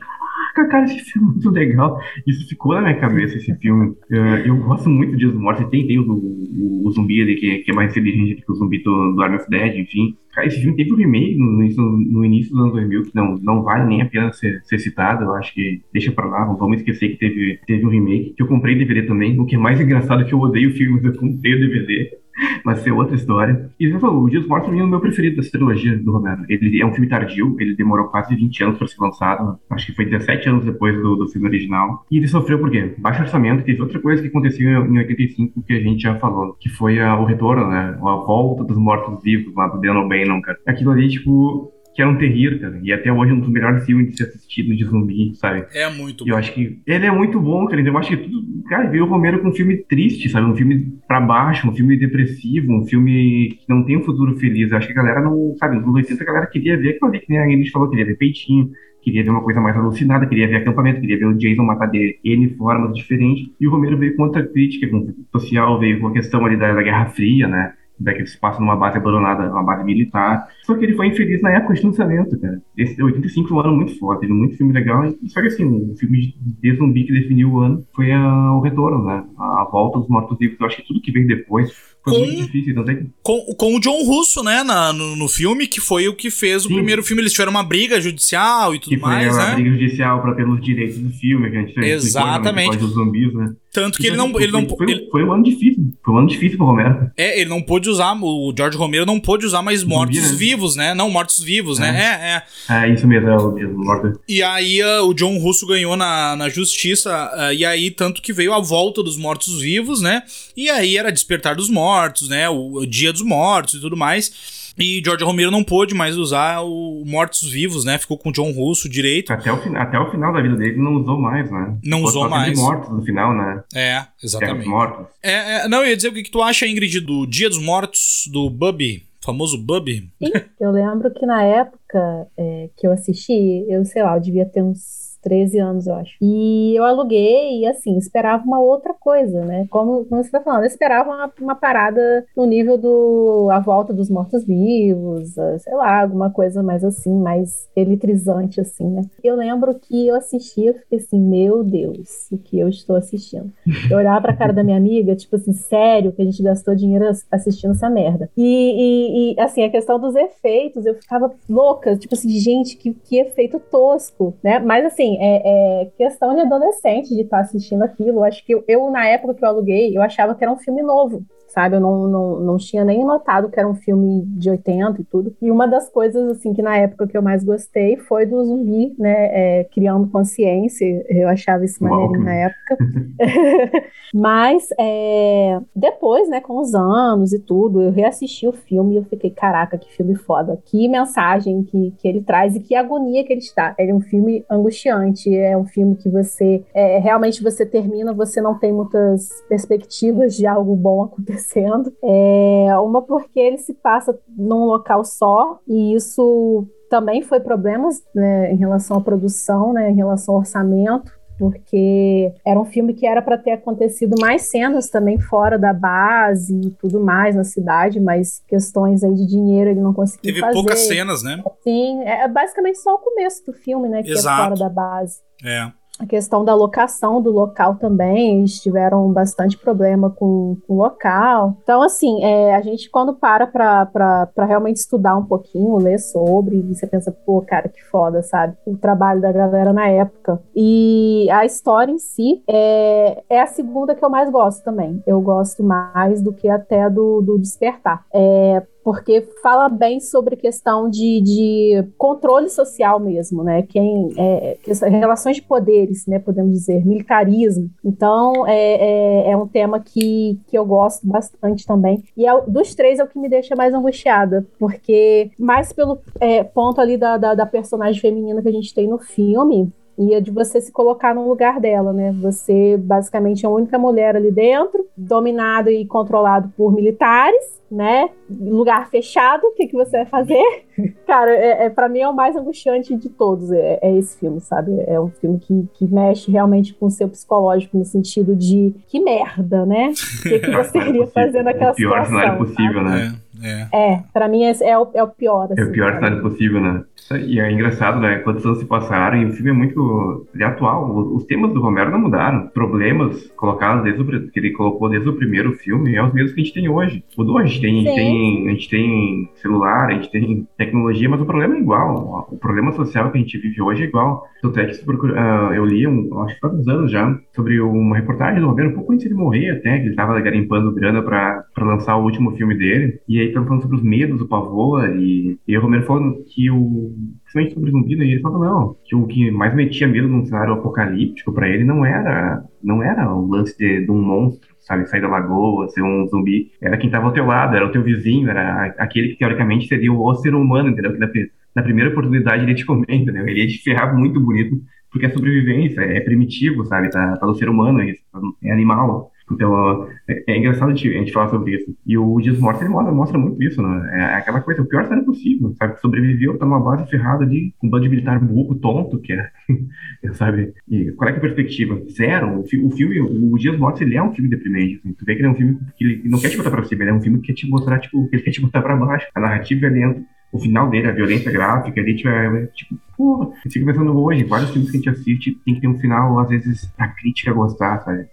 cara, esse filme é [LAUGHS] muito legal. Isso ficou na minha cabeça, esse filme. Uh, eu gosto muito de dos Mortos. Tem, tem o, o, o zumbi ali, que, que, é mais inteligente que o zumbi do, do Army of Dead, enfim. Cara, esse filme teve um remake no, no, no, início dos anos 2000 que não, não vale nem a pena ser, ser citado. Eu acho que deixa pra lá, vamos esquecer que teve, teve um remake. Que eu comprei DVD também. O que é mais engraçado é que eu odeio o filme, mas [LAUGHS] eu comprei o DVD mas ser outra história. E você falou, O Dia dos Mortos é o meu preferido dessa trilogia do Romero. Ele é um filme tardio, ele demorou quase 20 anos para ser lançado, acho que foi 17 anos depois do, do filme original. E ele sofreu por quê? Baixo orçamento, teve outra coisa que aconteceu em 85 que a gente já falou, que foi a, o retorno, né? A volta dos mortos-vivos lá do Dan O'Bannon, cara. Aquilo ali, tipo, que é um terrível, cara. E até hoje é um dos melhores filmes de ser assistido de zumbi, sabe? É muito e eu acho que ele é muito bom, cara. Então eu acho que tudo. Cara, veio o Romero com um filme triste, sabe? Um filme pra baixo, um filme depressivo, um filme que não tem um futuro feliz. Eu acho que a galera não. Sabe, nos anos 80 a galera queria ver aquilo ali que nem a gente falou, queria ver peitinho, queria ver uma coisa mais alucinada, queria ver acampamento, queria ver o Jason matar de N formas diferentes. E o Romero veio com outra crítica, com social, veio com a questão ali da, da Guerra Fria, né? daquele espaço numa base abandonada, uma base militar. Só que ele foi infeliz na época de lançamento, cara. Esse 85 foi um ano muito forte, teve muito filme legal. Só que assim, o filme de zumbi que definiu o ano foi a, o retorno, né? A, a volta dos mortos-vivos. Eu acho que tudo que veio depois foi com, muito difícil. Então, tem... com, com o John Russo, né? Na, no, no, filme, que foi o que fez Sim. o primeiro filme. Eles tiveram uma briga judicial e tudo que mais, foi né? Uma briga judicial para pelos direitos do filme, que a gente Exatamente. Explicou, né, zumbis, né? Tanto que ele não. Ele não foi, ele... foi um ano difícil. Foi um ano difícil pro Romero. É, ele não pôde usar. O George Romero não pôde usar mais mortos-vivos, né? né? Não, mortos-vivos, né? é. né? É, é. É, isso mesmo, é o mesmo, morto. E aí uh, o John Russo ganhou na, na justiça. Uh, e aí, tanto que veio a volta dos mortos-vivos, né? E aí era Despertar dos Mortos, né? O, o Dia dos Mortos e tudo mais. E George Romero não pôde mais usar o Mortos Vivos, né? Ficou com o John Russo direito. Até o, até o final da vida dele não usou mais, né? Não Ficou usou mais. mortos no final, né? É, exatamente. mortos. É, é, não, eu ia dizer o que, que tu acha, Ingrid, do Dia dos Mortos, do Bubby, famoso Bubby. Sim, eu lembro que na época é, que eu assisti, eu sei lá, eu devia ter uns 13 anos, eu acho. E eu aluguei e, assim, esperava uma outra coisa, né? Como, como você tá falando, eu esperava uma, uma parada no nível do A Volta dos Mortos-Vivos, ah, sei lá, alguma coisa mais assim, mais eletrizante, assim, né? Eu lembro que eu assistia e fiquei assim, meu Deus, o que eu estou assistindo? Eu olhava pra cara da minha amiga, tipo assim, sério que a gente gastou dinheiro assistindo essa merda. E, e, e assim, a questão dos efeitos, eu ficava louca, tipo assim, gente, que, que efeito tosco, né? Mas assim, é, é, questão de adolescente de estar tá assistindo aquilo. Acho que eu, eu, na época que eu aluguei, eu achava que era um filme novo sabe? Eu não, não, não tinha nem notado que era um filme de 80 e tudo. E uma das coisas, assim, que na época que eu mais gostei foi do zumbi, né? É, criando consciência. Eu achava isso maneiro na época. [LAUGHS] [LAUGHS] Mas é, depois, né, com os anos e tudo, eu reassisti o filme e eu fiquei, caraca, que filme foda. Que mensagem que, que ele traz e que agonia que ele está. Ele é um filme angustiante, é um filme que você é, realmente você termina, você não tem muitas perspectivas de algo bom [LAUGHS] acontecer acontecendo. É, uma porque ele se passa num local só, e isso também foi problemas né, em relação à produção, né, em relação ao orçamento porque era um filme que era para ter acontecido mais cenas também fora da base e tudo mais na cidade, mas questões aí de dinheiro ele não conseguiu Teve fazer. poucas cenas, né? Sim, é basicamente só o começo do filme, né, que Exato. é fora da base. É a questão da locação do local também, eles tiveram bastante problema com, com o local. Então, assim, é, a gente quando para para realmente estudar um pouquinho, ler sobre, você pensa, pô, cara, que foda, sabe? O trabalho da galera na época. E a história em si é, é a segunda que eu mais gosto também. Eu gosto mais do que até do, do Despertar. É, porque fala bem sobre questão de, de controle social mesmo, né? Quem é, relações de poderes, né? Podemos dizer militarismo. Então é, é, é, um tema que, que eu gosto bastante também. E é, dos três é o que me deixa mais angustiada, porque mais pelo é, ponto ali da, da, da personagem feminina que a gente tem no filme, E é de você se colocar no lugar dela, né? Você basicamente é a única mulher ali dentro, dominado e controlado por militares, né? Lugar fechado, o que, que você vai fazer? [LAUGHS] Cara, é, é, para mim é o mais angustiante de todos, é, é, esse filme, sabe? É um filme que, que mexe realmente com o seu psicológico, no sentido de que merda, né? O que, que [LAUGHS] você iria fazer naquela o pior situação? cenário possível, sabe? né? É. É, pra mim esse é o, é o pior. É assim, o pior cara. cenário possível, né? E é engraçado, né? Quantos anos se passaram e o filme é muito atual. Os temas do Romero não mudaram. Problemas colocados desde o, que ele colocou desde o primeiro filme é os mesmos que a gente tem hoje. Mudou, a gente tem, tem, a gente tem celular, a gente tem tecnologia, mas o problema é igual. O problema social que a gente vive hoje é igual. Tanto é que ah, eu li, um, acho que faz uns anos já, sobre uma reportagem do Romero, um pouco antes de ele morrer até, que ele estava garimpando grana para lançar o último filme dele. E aí tava falando sobre os medos, o pavor, e, e o Romero falando que o. Principalmente sobre zumbi, né? Ele falava, não, que o que mais metia medo num cenário apocalíptico pra ele não era, não era o lance de, de um monstro, sabe, sair da lagoa, ser um zumbi. Era quem tava ao teu lado, era o teu vizinho, era aquele que teoricamente seria o ser humano, entendeu? Que na, na primeira oportunidade ele ia te comer, entendeu? Ele ia te ferrar muito bonito, porque é sobrevivência, é primitivo, sabe? Tá, tá no ser humano, é isso, é animal. Então, é, é engraçado a gente, a gente falar sobre isso. E o Dias Mortos, ele mostra, mostra muito isso, né? É aquela coisa, o pior cenário possível, sabe? Sobreviveu, tá numa base ferrada ali, com um bando de militar burro, tonto, que é, [LAUGHS] sabe? E qual é é a perspectiva? Zero. O, fi- o filme, o Dias Mortos, ele é um filme deprimente, assim. Tu vê que ele é um filme que ele não quer te botar pra cima, ele é um filme que quer te mostrar, tipo, que ele quer te botar pra baixo. A narrativa é lenta. O final dele, a violência gráfica, ali, tipo, é, tipo, porra. Eu fico pensando hoje, vários filmes que a gente assiste tem que ter um final, às vezes, pra crítica gostar, sabe?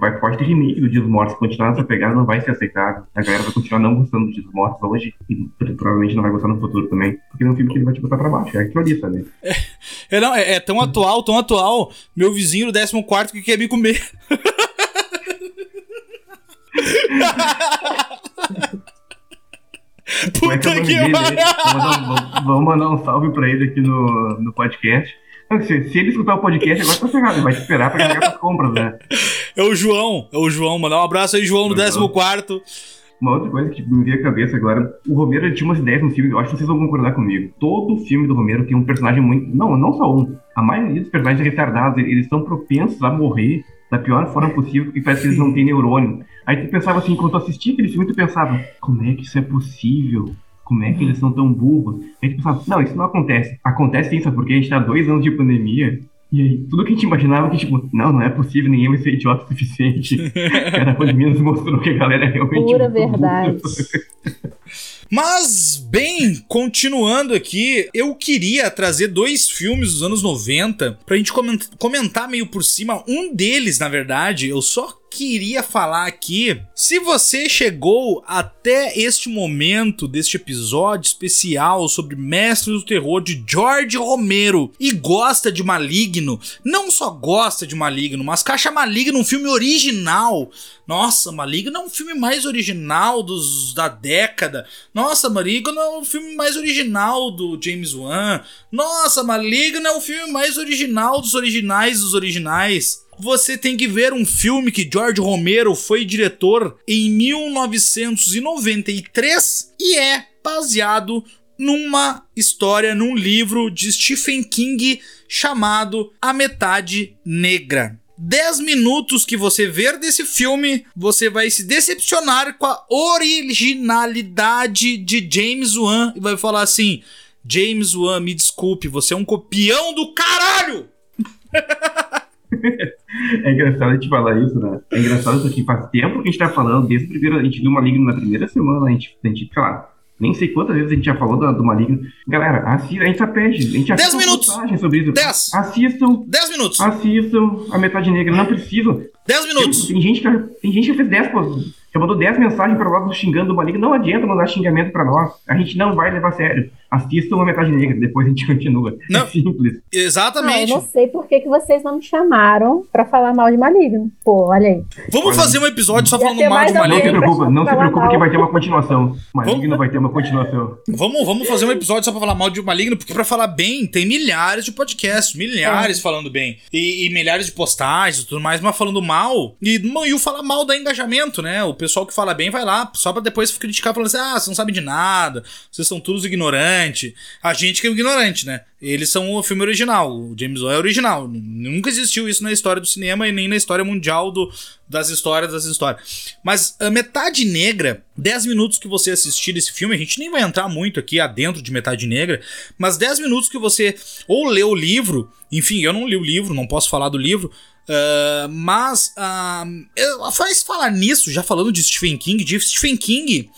Vai- Pode ter remake do Dia dos Mortos, continuar nessa pegada não vai ser aceitável. A galera vai continuar não gostando do Dia dos Mortos hoje e pro- provavelmente não vai gostar no futuro também, porque é um filme que ele vai te botar pra baixo. É aquilo ali, sabe? É, não, é, é tão atial, tão atual. Meu vizinho do 14 que quer me comer. [LAUGHS] É é o Puta que pariu. Vamos mandar, um- vamos- vamos mandar um salve pra ele aqui no, no podcast. Se, se ele escutar o podcast, agora tá ferrado. Ele vai te esperar pra carregar as compras, né? [LAUGHS] É o João, é o João. Mandar um abraço aí, João, João. 14. Uma outra coisa que me veio à cabeça agora, o Romero tinha umas ideias no filme, eu acho que vocês vão concordar comigo. Todo filme do Romero tem um personagem muito. Não, não só um. A maioria dos personagens retardados, eles estão propensos a morrer da pior forma possível, porque parece que eles não têm neurônio. Aí tu pensava assim, enquanto eu assistia aquele filme, tu pensava, como é que isso é possível? Como é que eles são tão burros? Aí tu pensava, não, isso não acontece. Acontece sabe? Porque a gente tá há dois anos de pandemia. E aí, tudo que a gente imaginava que, tipo, não, não é possível, ninguém vai ser idiota o suficiente. [LAUGHS] Cara, a pandemia nos mostrou que a galera é realmente. Pura muito burra. verdade. [LAUGHS] Mas, bem, continuando aqui, eu queria trazer dois filmes dos anos 90 pra gente comen- comentar meio por cima. Um deles, na verdade, eu só queria falar aqui. Se você chegou até este momento deste episódio especial sobre Mestres do Terror de George Romero e gosta de Maligno, não só gosta de Maligno, mas que acha Maligno um filme original. Nossa, Maligno é um filme mais original dos da década. Nossa, Maligno é o filme mais original do James Wan. Nossa, Maligno é o filme mais original dos originais dos originais. Você tem que ver um filme que George Romero foi diretor em 1993 e é baseado numa história, num livro de Stephen King chamado A Metade Negra. 10 minutos que você ver desse filme, você vai se decepcionar com a originalidade de James Wan e vai falar assim: James Wan, me desculpe, você é um copião do caralho! [LAUGHS] É engraçado a gente falar isso, né? É engraçado porque faz tempo que a gente tá falando, desde o primeiro, a gente viu Maligno na primeira semana, a gente, a gente sei lá, nem sei quantas vezes a gente já falou do, do Maligno. Galera, assista, a gente só pede, a gente já Dez fez uma minutos. postagem sobre isso. Dez. Assistam, 10 minutos! assistam a Metade Negra, não precisam. 10 minutos! Tem gente que, tem gente que fez 10, pô, já mandou 10 mensagens pra nós xingando o Maligno, não adianta mandar xingamento pra nós, a gente não vai levar a sério. Assistam a Metade Negra, depois a gente [LAUGHS] continua. Não. É simples. Ah, eu Exatamente. não sei por que, que vocês não me chamaram pra falar mal de Maligno. Pô, olha aí. Vamos fazer um episódio só falando mal de mais Não se Maligno. preocupa, não se preocupa mal. que vai ter uma continuação. Maligno Vamos- vai ter uma continuação. Vamos, vamos fazer um episódio só pra falar mal de Maligno, porque pra falar bem, tem milhares de podcasts, milhares falando bem. E, e milhares de postagens e tudo mais, mas falando mal. E, e o falar mal dá engajamento, né? O pessoal que fala bem vai lá, só pra depois criticar falando assim: ah, vocês não sabem de nada, vocês são todos ignorantes. Ignorante. A gente que é ignorante, né? Eles são o filme original. O James Wan é original. Nunca existiu isso na história do cinema e nem na história mundial do, das histórias das histórias. Mas a Metade Negra, 10 minutos que você assistir esse filme, a gente nem vai entrar muito aqui adentro de Metade Negra, mas 10 minutos que você ou lê o livro, enfim, eu não li o livro, não posso falar do livro, Uh, mas uh, faz falar nisso, já falando de Stephen King, de Stephen King,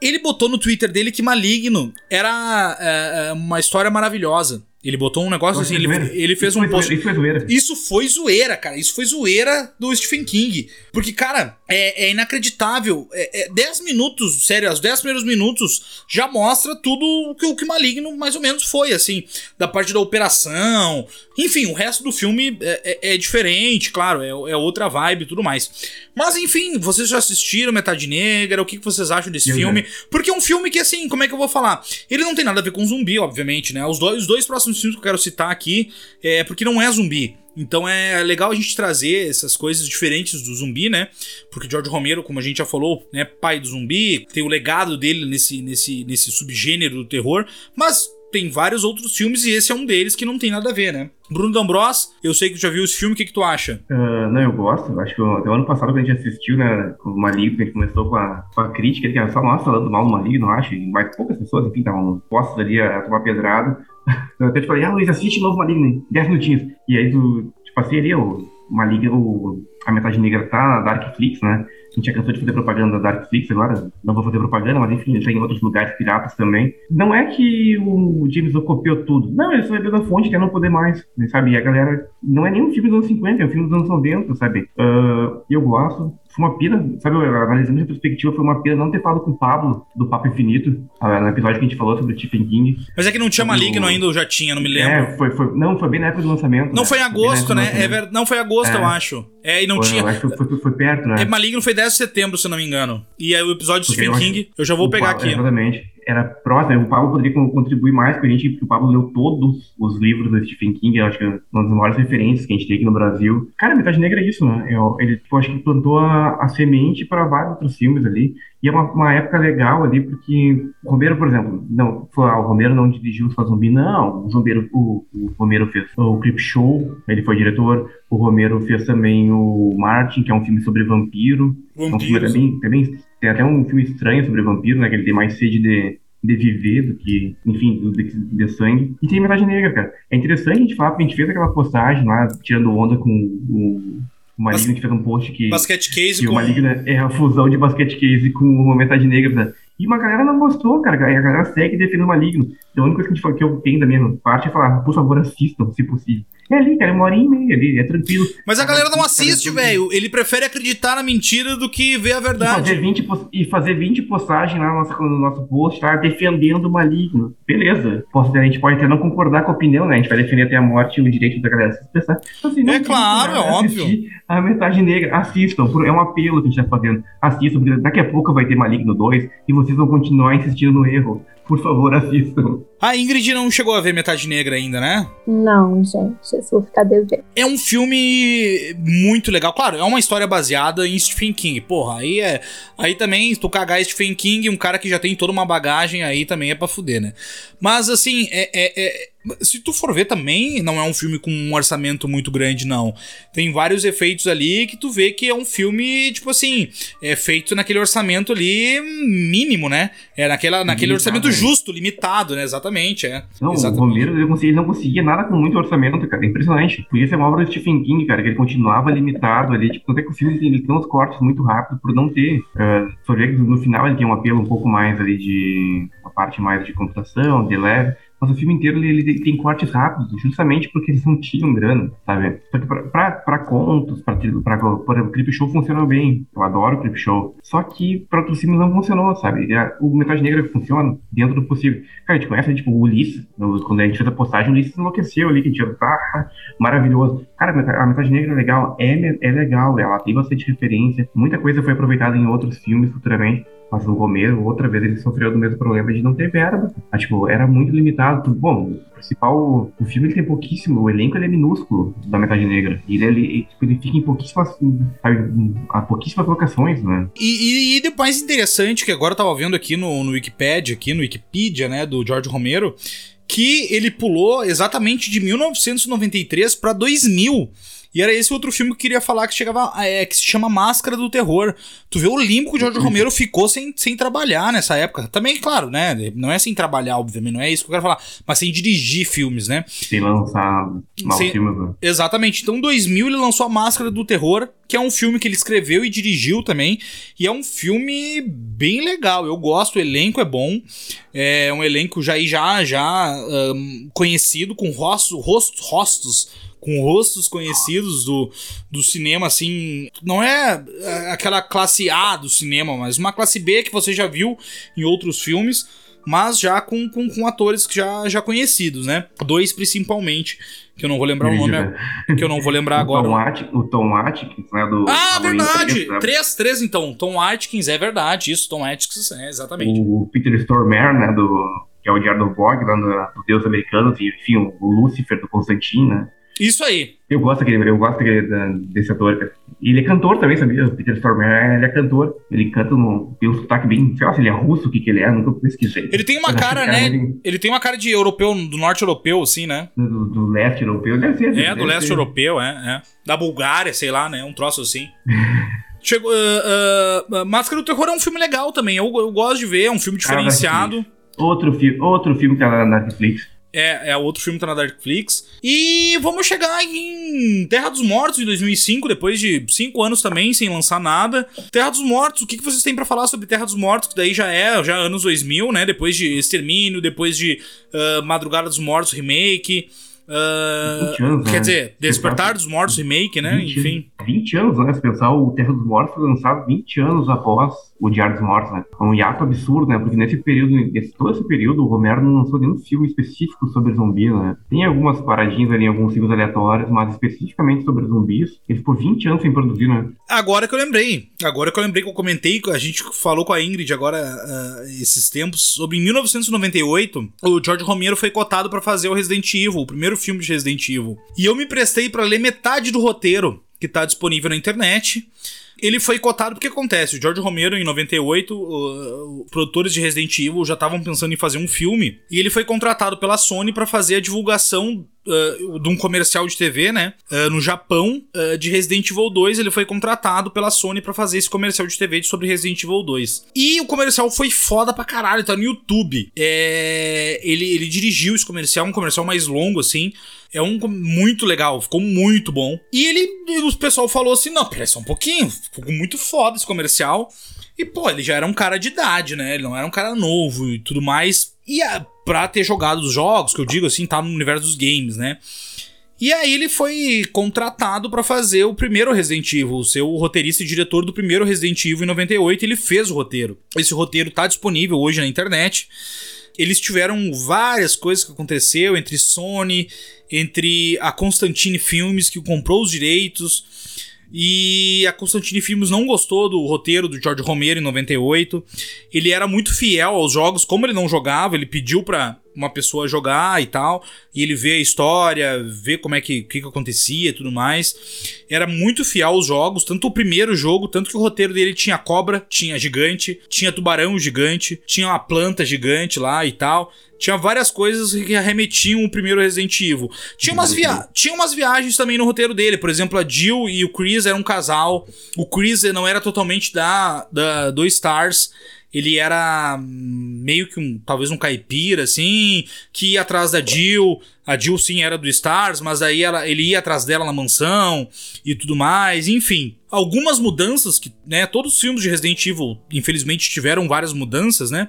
ele botou no Twitter dele que Maligno era uh, uma história maravilhosa. Ele botou um negócio assim, ele, ele fez isso um post. Isso foi zoeira. Isso foi zoeira, cara. Isso foi zoeira do Stephen King. Porque, cara, é, é inacreditável. É, é 10 minutos, sério, os 10 primeiros minutos já mostra tudo o que o que Maligno mais ou menos foi, assim. Da parte da operação. Enfim, o resto do filme é, é, é diferente, claro, é, é, outra vibe e tudo mais. Mas, enfim, vocês já assistiram Metade Negra? O que, que vocês acham desse eu filme? Porque é um filme que, assim, como é que eu vou falar? Ele não tem nada a ver com zumbi, obviamente, né? Os dois, os dois próximos filmes que eu quero citar aqui é porque não é zumbi. Então é legal a gente trazer essas coisas diferentes do zumbi, né? Porque George Romero, como a gente já falou, né, pai do zumbi, tem o legado dele nesse, nesse, nesse subgênero do terror, mas tem vários outros filmes e esse é um deles que não tem nada a ver, né? Bruno D'Ambros, eu sei que tu já viu esse filme, o que, que tu acha? Uh, não, eu gosto. Acho que até o ano passado, quando a gente assistiu, né, com o Maligno, a gente começou com a, com a crítica, que era só nós falando mal do Maligno, acho, e mais poucas pessoas, enfim, estavam postos ali a, a tomar pedrado. [LAUGHS] Eu até te falei, ah, Luiz, assiste novo Maligno, 10 minutinhos. E aí tu, tipo assim, ali, o Maligno, a Metade Negra tá na Darkflix, né? A gente já cansou de fazer propaganda da Darkflix agora, não vou fazer propaganda, mas enfim, ele tem em outros lugares piratas também. Não é que o James copiou tudo. Não, ele só bebeu da fonte quer não poder mais, sabe? E a galera. Não é nem um filme dos anos 50, é um filme dos anos 90, sabe? Uh, eu gosto foi uma pena, sabe, analisando essa perspectiva, foi uma pena não ter falado com o Pablo do Papo Infinito, no episódio que a gente falou sobre o Stephen King. Mas é que não tinha Maligno ainda, ou já tinha, não me lembro. É, foi, foi, não, foi bem na época do lançamento. Não né? foi em agosto, né? É ver... Não foi em agosto, é. eu acho. É, e não foi, tinha. Eu acho que foi, foi, perto, né? É, Maligno foi 10 de setembro, se não me engano. E aí o episódio do Stephen King, eu já vou pegar aqui. Exatamente era próximo, o Pablo poderia contribuir mais com a gente, porque o Pablo leu todos os livros do Stephen King, acho que é uma das maiores referências que a gente tem aqui no Brasil. Cara, Metade Negra é isso, né? Eu, ele, eu acho que plantou a, a semente para vários outros filmes ali, e é uma, uma, época legal ali, porque o Romero, por exemplo, não, foi, ah, o Romero não dirigiu o Zumbi, não, o, Romero, o, o Romero fez o Creep Show, ele foi diretor, o Romero fez também o Martin, que é um filme sobre vampiro, Vampiros. é um filme também, também tem até um filme estranho sobre vampiro, né? Que ele tem mais sede de, de viver do que, enfim, de, de sangue. E tem Metade Negra, cara. É interessante a gente falar, porque a gente fez aquela postagem lá, tirando onda com o, o Maligno, que fez um post que. Basket Case que com... o Maligno é a fusão de Basket Case com o Metade Negra, né? E uma galera não gostou, cara. A galera segue defendendo o Maligno. Então a única coisa que, a gente que eu tenho da minha parte é falar, por favor, assistam, se possível. É ali, cara, uma hora e meia ali, é tranquilo. Mas a galera não assiste, velho. Ele prefere acreditar na mentira do que ver a verdade. E fazer 20, e fazer 20 postagens lá no nosso, no nosso post, tá? Defendendo o maligno. Beleza. Posso, a gente pode até não concordar com a opinião, né? A gente vai defender até a morte o direito da galera se expressar. Então, assim, é claro, é óbvio. A metade negra, assistam. É um apelo que a gente tá fazendo. Assistam, porque daqui a pouco vai ter Maligno 2 e vocês vão continuar insistindo no erro por favor, assistam. A Ingrid não chegou a ver Metade Negra ainda, né? Não, gente, isso vou ficar devendo. É um filme muito legal. Claro, é uma história baseada em Stephen King. Porra, aí é. Aí também, tu cagar Stephen King, um cara que já tem toda uma bagagem, aí também é pra fuder, né? Mas assim, é, é, é se tu for ver também, não é um filme com um orçamento muito grande, não. Tem vários efeitos ali que tu vê que é um filme, tipo assim, é feito naquele orçamento ali mínimo, né? É naquela, naquele orçamento justo, limitado, né? Exatamente, é. Não, Exatamente. o Romero, ele, ele não conseguia nada com muito orçamento, cara. É impressionante. Podia ser uma obra do Stephen King, cara, que ele continuava limitado ali. Tipo, até que o filme ele tem uns cortes muito rápidos por não ter. Uh, só ver que no final ele tem um apelo um pouco mais ali de. uma parte mais de computação, de leve. Mas o filme inteiro ele, ele, tem cortes rápidos, justamente porque eles não tinham grana, sabe? Só que pra, pra, pra contos, pra, pra, o Clip Show funcionou bem. Eu adoro Clip Show. Só que pra outros filmes não funcionou, sabe? O Metade Negra funciona dentro do possível. Cara, a gente conhece, tipo, o Ulisses. Quando a gente fez a postagem, o Ulisses enlouqueceu ali, que tinha. Ah, maravilhoso. Cara, a Metade Negra é legal. É, é legal. Ela tem bastante referência. Muita coisa foi aproveitada em outros filmes futuramente. Mas no começo, outra vez ele sofreu do mesmo problema de não ter verba. Ah, tipo, era muito limitado. Bom, o principal. O filme ele tem pouquíssimo, o elenco ele é minúsculo da Metade Negra. E ele, ele, tipo, ele fica em pouquíssimas. Sabe, a pouquíssimas locações, né? E, e, e depois interessante, que agora eu tava vendo aqui no, no Wikipedia, aqui no Wikipedia, né, do George Romero, que ele pulou exatamente de 1993 para 2000. E era esse outro filme que eu queria falar que chegava. É, que se chama Máscara do Terror. Tu vê o limbo que o George Romero ficou sem, sem trabalhar nessa época. Também, claro, né? Não é sem trabalhar, obviamente, não é isso que eu quero falar. Mas sem dirigir filmes, né? Sem lançar maus Sem- filmes, né? Exatamente. Então, em 2000, ele lançou A Máscara do Terror, que é um filme que ele escreveu e dirigiu também. E é um filme bem legal. Eu gosto, o elenco é bom. É um elenco já já, já ahn, conhecido, com rostos, rostos, rostos com rostos conhecidos do, do cinema, assim. Não é é, aquela classe A do cinema, mas uma classe B que você já viu em outros filmes, mas já com, com, com atores já, já conhecidos, né? Dois principalmente, que eu não vou lembrar o nome, que eu não vou lembrar [LAUGHS] O Tom, agora. Atkins, o Tom Atkins, né? Do Ah, verdade! 3, né? Três, três então. Tom Atkins, é verdade. Isso, Tom Atkins, é, exatamente. O Peter Stormare, né? Do, que é o Diário do Bog, lá do, Deus Americanos, e, enfim, o Lúcifer do Constantine, né? Isso aí. Eu gosto daquele, eu gosto daquele, desse ator. ele é cantor também, sabia? O Peter Stormare, ele é cantor. Ele canta no, tem um sotaque bem, sei lá se ele é russo, o que que ele é, nunca pesquisei. Ele tem uma Mas cara, que é né? muito Ele tem uma cara de europeu, do norte europeu, assim, né? Do, do leste europeu, deve ser. É, do deve leste ser. europeu, é, é. Da Bulgária, sei lá, né? Um troço assim. [LAUGHS] Chegou. ah, ah, Máscara do Terror é um filme legal também. Eu, eu gosto de ver, é um filme diferenciado. Outro, fi outro filme que tá na Netflix. É, é outro filme que tá na Darkflix. E vamos chegar em Terra dos Mortos de 2005, depois de cinco anos também, sem lançar nada. Terra dos Mortos, o que, que vocês têm pra falar sobre Terra dos Mortos? Que daí já é, já é anos 2000, né? Depois de Extermínio, depois de ah, Madrugada dos Mortos Remake. 20 anos, quer né? dizer, Despertar dos Mortos Remake, né? 20 Enfim. 20 anos, né? Se pensar, o Terra dos Mortos foi lançado 20 anos após o Diário dos Mortos, né? É um hiato absurdo, né? Porque nesse período, nesse, todo esse período, o Romero não lançou nenhum filme específico sobre zumbi, né? Tem algumas paradinhas ali, alguns filmes aleatórios, mas especificamente sobre zumbis, ele ficou 20 anos sem produzir, né? Agora que eu lembrei. Agora que eu lembrei que eu comentei, a gente falou com a Ingrid agora ah, esses tempos, sobre em 1998, o George Romero foi cotado pra fazer o Resident Evil, o primeiro filme de Resident Evil. E eu me prestei pra ler metade do roteiro que tá disponível na internet. Ele foi cotado porque acontece, o George Romero em 98, o- os produtores de Resident Evil já estavam pensando em fazer um filme, e ele foi contratado pela Sony pra fazer a divulgação ah, de um comercial de TV, né? ah, no Japão, ah, de Resident Evil 2. Ele foi contratado pela Sony pra fazer esse comercial de TV sobre Resident Evil 2. E o comercial foi foda pra caralho, tá no YouTube. É, ele, ele dirigiu esse comercial, um comercial mais longo, assim. É um muito legal, ficou muito bom. E ele, o pessoal falou assim: não, peraí só um pouquinho, ficou muito foda esse comercial. E, pô, ele já era um cara de idade, né? Ele não era um cara novo e tudo mais. E a, pra ter jogado os jogos, que eu digo assim, tá no universo dos games, né? E aí ele foi contratado pra fazer o primeiro Resident Evil, ser o roteirista e diretor do primeiro Resident Evil em 98, ele fez o roteiro. Esse roteiro tá disponível hoje na internet. Eles tiveram várias coisas que aconteceu entre Sony, entre a Constantine Filmes que comprou os direitos, e a Constantine Filmes não gostou do roteiro do George Romero em 98. Ele era muito fiel aos jogos, como ele não jogava, ele pediu pra uma pessoa jogar e tal, e ele vê a história, vê como é que, que, que acontecia e tudo mais. Era muito fiel aos jogos, tanto o primeiro jogo, tanto que o roteiro dele tinha cobra, tinha gigante, tinha tubarão gigante, tinha uma planta gigante lá e tal. Tinha várias coisas que arremetiam o primeiro Resident Evil. Tinha umas, via tinha umas viagens também no roteiro dele. Por exemplo, a Jill e o Chris eram um casal. O Chris não era totalmente da, da do Stars. Ele era meio que um, talvez um caipira, assim, que ia atrás da Jill. A Jill, sim, era do Stars, mas aí ela, ele ia atrás dela na mansão e tudo mais. Enfim, algumas mudanças que, né, todos os filmes de Resident Evil, infelizmente, tiveram várias mudanças, né?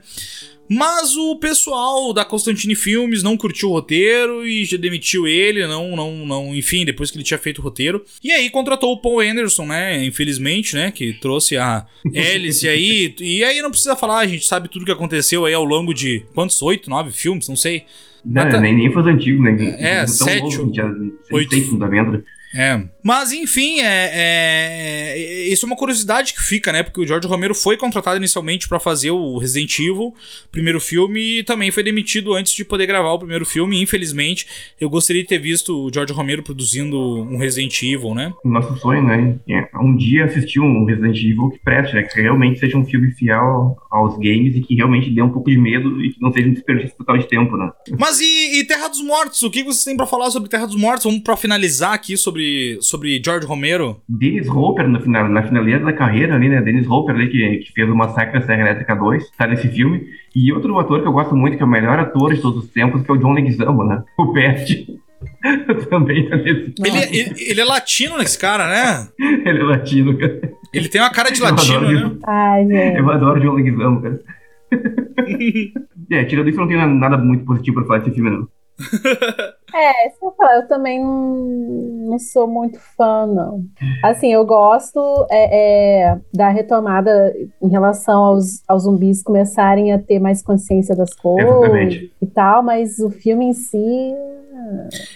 Mas o pessoal da Constantine Filmes não curtiu o roteiro e já demitiu ele, não, não, não, enfim, depois que ele tinha feito o roteiro. E aí contratou o Paul Anderson, né? Infelizmente, né? Que trouxe a [LAUGHS] Alice aí. E aí não precisa falar, a gente sabe tudo que aconteceu aí ao longo de quantos? Oito, nove filmes, não sei. Não, Ah, tá. nem, nem foi antigo, né? É, Tão sete, novo, já, oito. Fundamento. É. Mas, enfim, é, é, é, isso é uma curiosidade que fica, né? Porque o George Romero foi contratado inicialmente para fazer o Resident Evil, primeiro filme, e também foi demitido antes de poder gravar o primeiro filme. Infelizmente, eu gostaria de ter visto o George Romero produzindo um Resident Evil, né? Nosso sonho, né? É um dia assistir um Resident Evil que preste, né? Que realmente seja um filme fiel aos games e que realmente dê um pouco de medo e que não seja um desperdício total de tempo, né? Mas e, e Terra dos Mortos? O que vocês têm para falar sobre Terra dos Mortos? Vamos para finalizar aqui sobre, sobre George Romero. Dennis Hopper, no final, na finaleira da carreira ali, né? Dennis Hopper ali, que, que fez o Massacre da Serra Elétrica 2, tá nesse filme. E outro ator que eu gosto muito, que é o melhor ator de todos os tempos, que é o John Leguizamo, né? O Pet. [LAUGHS] Também tá nesse ele, é, ele, ele, é latino nesse cara, né? [LAUGHS] ele é latino, cara. Ele tem uma cara de latino, né? Ai, gente. Eu adoro John Leguizamo, cara. [LAUGHS] é, tirando isso, não tem nada muito positivo pra falar desse filme, não. É, se eu falar, eu também não, sou muito fã, não. Assim, eu gosto é, é, da retomada em relação aos, aos zumbis começarem a ter mais consciência das coisas Exatamente. e tal, mas o filme em si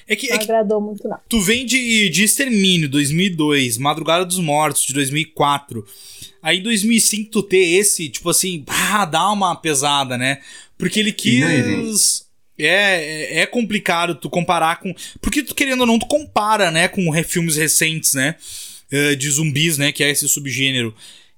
é que, não é que agradou muito, não. Tu vem de, de Extermínio, 2002, Madrugada dos Mortos, de 2004. Aí em 2005 tu ter esse, tipo assim, ah, dá uma pesada, né? Porque ele quis é, é, é complicado tu comparar com. Porque tu, querendo ou não, tu compara, né, com filmes recentes, né? Eh, de zumbis, né? Que é esse subgênero.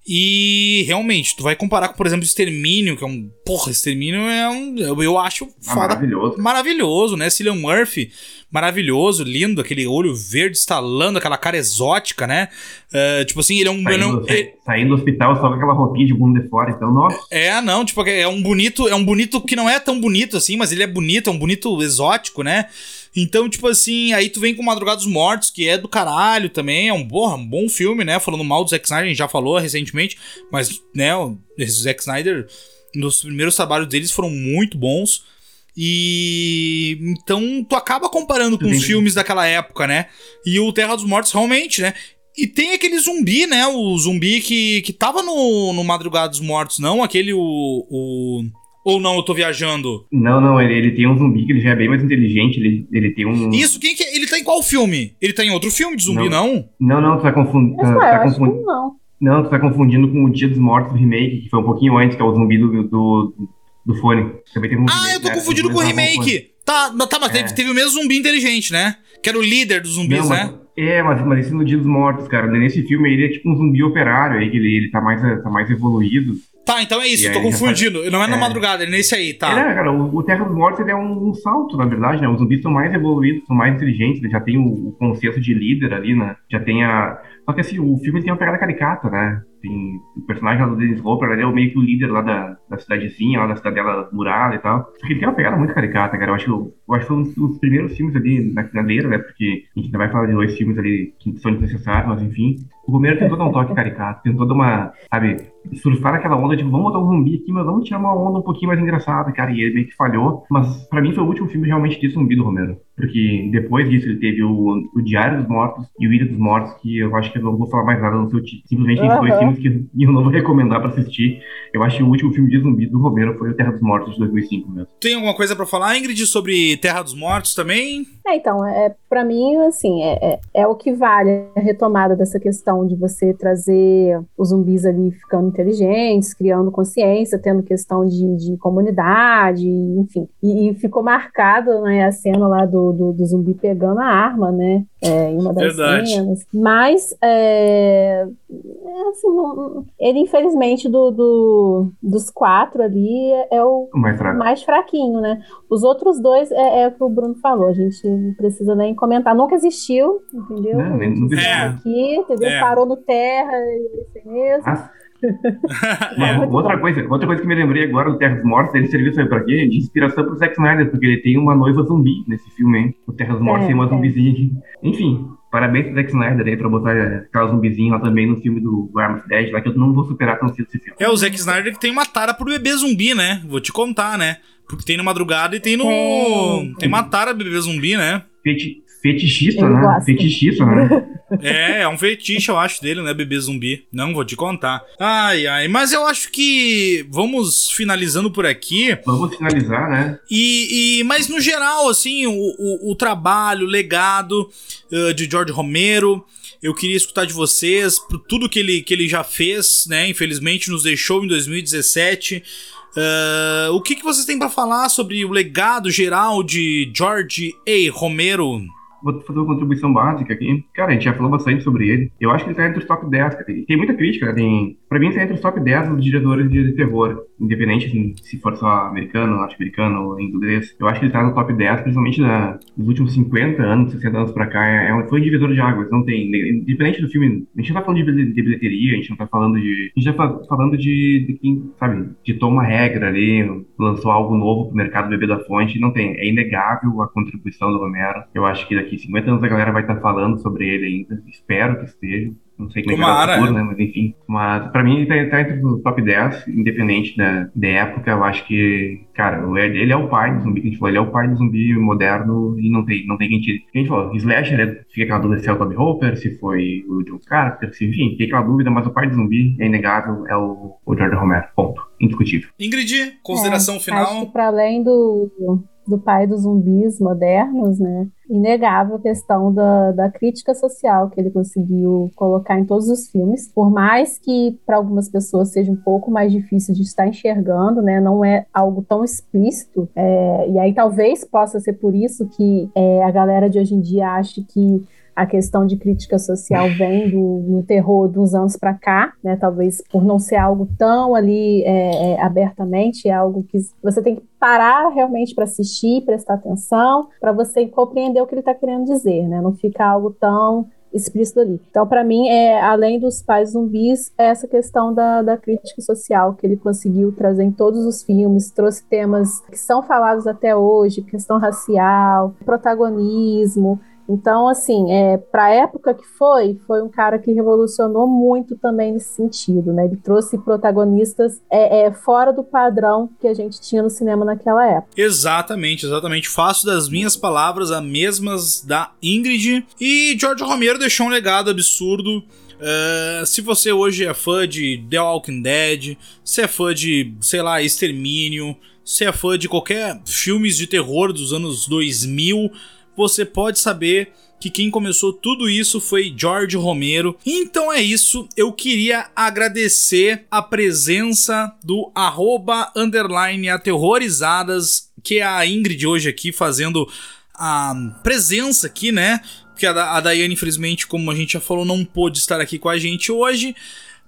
E realmente, tu vai comparar com, por exemplo, Extermínio, que é um. Porra, Extermínio é um. Eu acho ah, maravilhoso. Maravilhoso, né? Cillian Murphy, maravilhoso, lindo, aquele olho verde estalando, aquela cara exótica, né? Uh, tipo assim, ele é um. Saindo, não, ele... saindo do hospital só com aquela roupinha de bunda de fora, então, nossa. É, não, tipo, é um bonito. É um bonito que não é tão bonito assim, mas ele é bonito, é um bonito exótico, né? Então, tipo assim, aí tu vem com Madrugada dos Mortos, que é do caralho também, é um, porra, um bom filme, né? Falando mal do Zack Snyder, a gente já falou recentemente, mas, né, o Zack Snyder, nos primeiros trabalhos deles foram muito bons. E então tu acaba comparando com os filmes daquela época, né? E o Terra dos Mortos realmente, né? E tem aquele zumbi, né? O zumbi que, que tava no, no Madrugada dos Mortos, não? Aquele, o, o ou não, eu tô viajando? Não, não, ele, ele tem um zumbi que ele já é bem mais inteligente, ele, ele tem um... Isso, quem que é? Ele tá em qual filme? Ele tá em outro filme de zumbi, não? Não, não, não tu tá confundindo... Tá, tá confundindo... não. Não, tu tá confundindo com o Dia dos Mortos remake, que foi um pouquinho antes, que é o zumbi do, do, do fone. Também tem um ah, remake, eu tô né? confundindo com o remake! Tá, tá, mas é. teve, teve o mesmo zumbi inteligente, né? Que era o líder dos zumbis, não, mas, né? É, mas, mas esse no Dia dos Mortos, cara. Nesse filme ele é tipo um zumbi operário aí, que ele, ele tá, mais, tá mais evoluído. Tá, então é isso, e tô confundindo. Não é na é. madrugada, é nesse aí, tá. É, cara, o, o Terra dos Mortos é um, um, salto, na verdade, né? Os zumbis são mais evoluídos, são mais inteligentes, já tem o, o conceito de líder ali, né? Já tem a. Só que assim, o filme tem uma pegada caricata, né? Tem o personagem do Dennis Hopper, ele é meio que o líder lá da, da cidadezinha, lá da cidadela murada e tal. Só que ele tem uma pegada muito caricata, cara. Eu acho, eu acho que foi um dos primeiros filmes ali na finaleira, né? Porque a gente ainda vai falar de dois filmes ali que são desnecessários, mas enfim. O Romero tentou dar um toque caricato, tentou dar uma, sabe, surfar aquela onda de vamos botar um zumbi aqui, mas vamos tirar uma onda um pouquinho mais engraçada, cara. E ele meio que falhou. Mas pra mim foi o último filme realmente de zumbi do Romero. Porque depois disso ele teve o, o Diário dos Mortos e o Ilha dos Mortos, que eu acho que eu não vou falar mais nada no seu título. Simplesmente uhum. dois filmes que eu não vou recomendar pra assistir. Eu acho que o último filme de zumbi do Romero foi o Terra dos Mortos de 2005 mesmo. Tem alguma coisa para falar, Ingrid, sobre Terra dos Mortos também? É, então, é, para mim, assim, é, é, é, o que vale a retomada dessa questão de você trazer os zumbis ali ficando inteligentes, criando consciência, tendo questão de, de comunidade, enfim. E, e, ficou marcado né, a cena lá do, do, do zumbi pegando a arma, né? É, em uma das Verdade. cenas. Mas, é, é assim, não, ele, infelizmente, do, do, dos quatro ali, é o mais, mais fraquinho, né? Os outros dois é, é o que o Bruno falou, a gente não precisa nem comentar. Nunca existiu, entendeu? Não, nem, nunca existiu. É. Aqui, entendeu? É. Parou no terra, isso mesmo. Ah. [LAUGHS] é, outra, coisa, outra coisa que me lembrei agora do Terras Mortas, ele serviu sabe pra quê? De inspiração pro Zack Snyder, porque ele tem uma noiva zumbi nesse filme, hein? O Terras Mortas é, tem uma é. zumbizinha. Enfim, parabéns pro Zack Snyder aí pra botar aquela zumbizinha lá também no filme do Arms Dead, lá que eu não vou superar tão cedo esse filme. É, o Zack Snyder que tem uma tara pro bebê zumbi, né? Vou te contar, né? Porque tem no Madrugada e tem no. É. Tem uma tara bebê zumbi, né? Feti fetichista, né? Fetichista, né? [LAUGHS] É, é um fetiche, eu acho, dele, né? Bebê zumbi. Não vou te contar. Ai, ai. Mas eu acho que vamos finalizando por aqui. Vamos finalizar, né? E, e mas no geral, assim, o, o, o trabalho, o legado uh, de George Romero. Eu queria escutar de vocês por tudo que ele, que ele já fez, né? Infelizmente nos deixou em 2017. Uh, o que, que vocês têm para falar sobre o legado geral de George A. Romero? vou fazer uma contribuição básica aqui. Cara, a gente já falou bastante sobre ele. Eu acho que ele tá entre os top 10, cara. Tem muita crítica, né? Tem... Pra mim, tá entre os top 10 dos diretores de terror. Independente, assim, se for só americano, norte-americano ou inglês. Eu acho que ele tá no top 10, principalmente nos últimos 50 anos, 60 anos pra cá. É um... Foi um divisor de águas, não tem... Independente do filme, a gente não tá falando de, de bilheteria, a gente não tá falando de... A gente tá falando de, de quem, sabe, ditou uma regra ali, lançou algo novo pro mercado beber da fonte. Não tem. É inegável a contribuição do Romero. Eu acho que daqui daqui 50 anos a galera vai estar falando sobre ele ainda. Espero que esteja. Não sei como Tomara. é que vai futuro, né? Mas enfim. Mas pra mim ele tá, tá, entre os top 10, independente da, da época. Eu acho que, cara, ele é o pai do zumbi que a gente falou. Ele é o pai do zumbi moderno e não tem, não tem quem tire. A gente falou, Slasher, né? fica aquela dúvida se é o Toby Hopper, se foi o John Carter, se, enfim, fica aquela dúvida, mas o pai do zumbi é inegável, é o, o George Romero. Ponto. Indiscutível. Ingrid, consideração é, final. Acho que para além do, do pai dos zumbis modernos, né? Inegável a questão da, da crítica social que ele conseguiu colocar em todos os filmes. Por mais que para algumas pessoas seja um pouco mais difícil de estar enxergando, né? Não é algo tão explícito. É, e aí talvez possa ser por isso que é, a galera de hoje em dia acha que a questão de crítica social vem do, terror dos anos para cá, né? Talvez por não ser algo tão ali é, é, abertamente, é algo que você tem que parar realmente para assistir, prestar atenção, para você compreender o que ele está querendo dizer, né? Não fica algo tão explícito ali. Então, para mim, é além dos pais zumbis, é essa questão da, da crítica social que ele conseguiu trazer em todos os filmes, trouxe temas que são falados até hoje, questão racial, protagonismo, então, assim, é, para a época que foi, foi um cara que revolucionou muito também nesse sentido, né? Ele trouxe protagonistas é, é, fora do padrão que a gente tinha no cinema naquela época. Exatamente, exatamente. Faço das minhas palavras as mesmas da Ingrid. E George Romero deixou um legado absurdo. Uh, se você hoje é fã de The Walking Dead, se é fã de, sei lá, Extermínio, se é fã de qualquer filmes de terror dos anos 2000, você pode saber que quem começou tudo isso foi George Romero. Então é isso, eu queria agradecer a presença do arroba underline aterrorizadas, que é a Ingrid hoje aqui fazendo a presença aqui, né? Porque a, a Daiane, infelizmente, como a gente já falou, não pôde estar aqui com a gente hoje.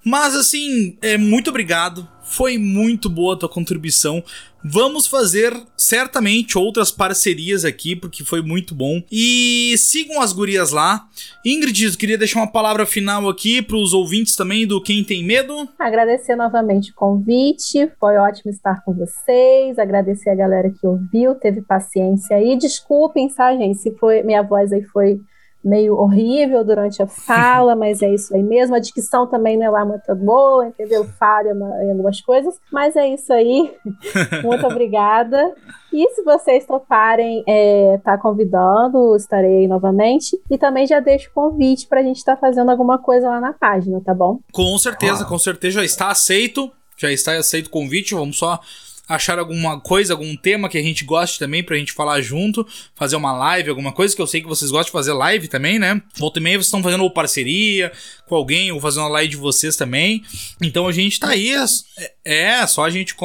Mas assim, é, muito obrigado. Foi muito boa a tua contribuição. Vamos fazer certamente outras parcerias aqui, porque foi muito bom. E sigam as gurias lá. Ingrid, eu queria deixar uma palavra final aqui para os ouvintes também do Quem Tem Medo. Agradecer novamente o convite, foi ótimo estar com vocês. Agradecer a galera que ouviu, teve paciência aí. Desculpem, tá, gente, se foi minha voz aí foi meio horrível durante a fala, mas é isso aí mesmo. A dicção também não é lá muito boa, entendeu? Falha em algumas coisas, mas é isso aí. [LAUGHS] muito obrigada. E se vocês toparem é, tá convidando, estarei aí novamente. E também já deixo o convite para a gente estar tá fazendo alguma coisa lá na página, tá bom? Com certeza, ah. com certeza já está aceito. Já está aceito o convite. Vamos só achar alguma coisa, algum tema que a gente goste também pra gente falar junto, fazer uma live, alguma coisa que eu sei que vocês gostam de fazer live também, né? Volta e meia vocês estão fazendo ou parceria com alguém ou fazendo uma live de vocês também. Então a gente tá aí, é, é só a gente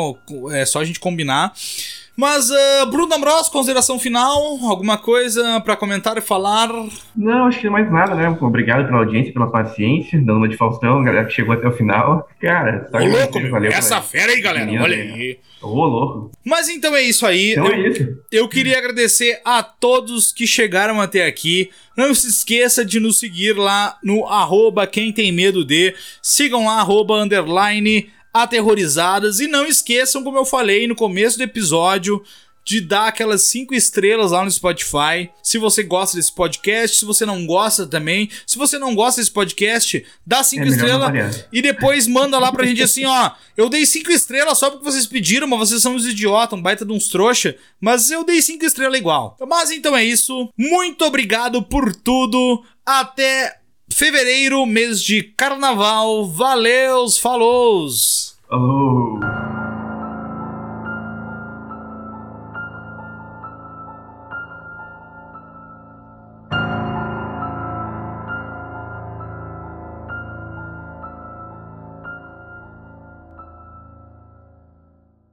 é só a gente combinar. Mas, uh, Bruno Ambrós, consideração final? Alguma coisa para comentar e falar? Não, acho que mais nada, né? Obrigado pela audiência, pela paciência, dando uma de Faustão, galera que chegou até o final. Cara, tá Ô, louco, valeu. Essa fera aí, galera, olha aí. Ô, louco. Mas então é isso aí. Então eu, é isso. Eu queria agradecer a todos que chegaram até aqui. Não se esqueça de nos seguir lá no arroba quem tem medo de. Sigam lá, arroba underline aterrorizadas. E não esqueçam, como eu falei no começo do episódio, de dar aquelas cinco estrelas lá no Spotify. Se você gosta desse podcast, se você não gosta também. Se você não gosta desse podcast, dá cinco é estrelas e depois manda lá pra gente assim, ó. Eu dei cinco estrelas só porque vocês pediram, mas vocês são uns idiotas, um baita de uns trouxa. Mas eu dei cinco estrelas igual. Mas então é isso. Muito obrigado por tudo. Até fevereiro, mês de carnaval. Valeus, falou! Alô!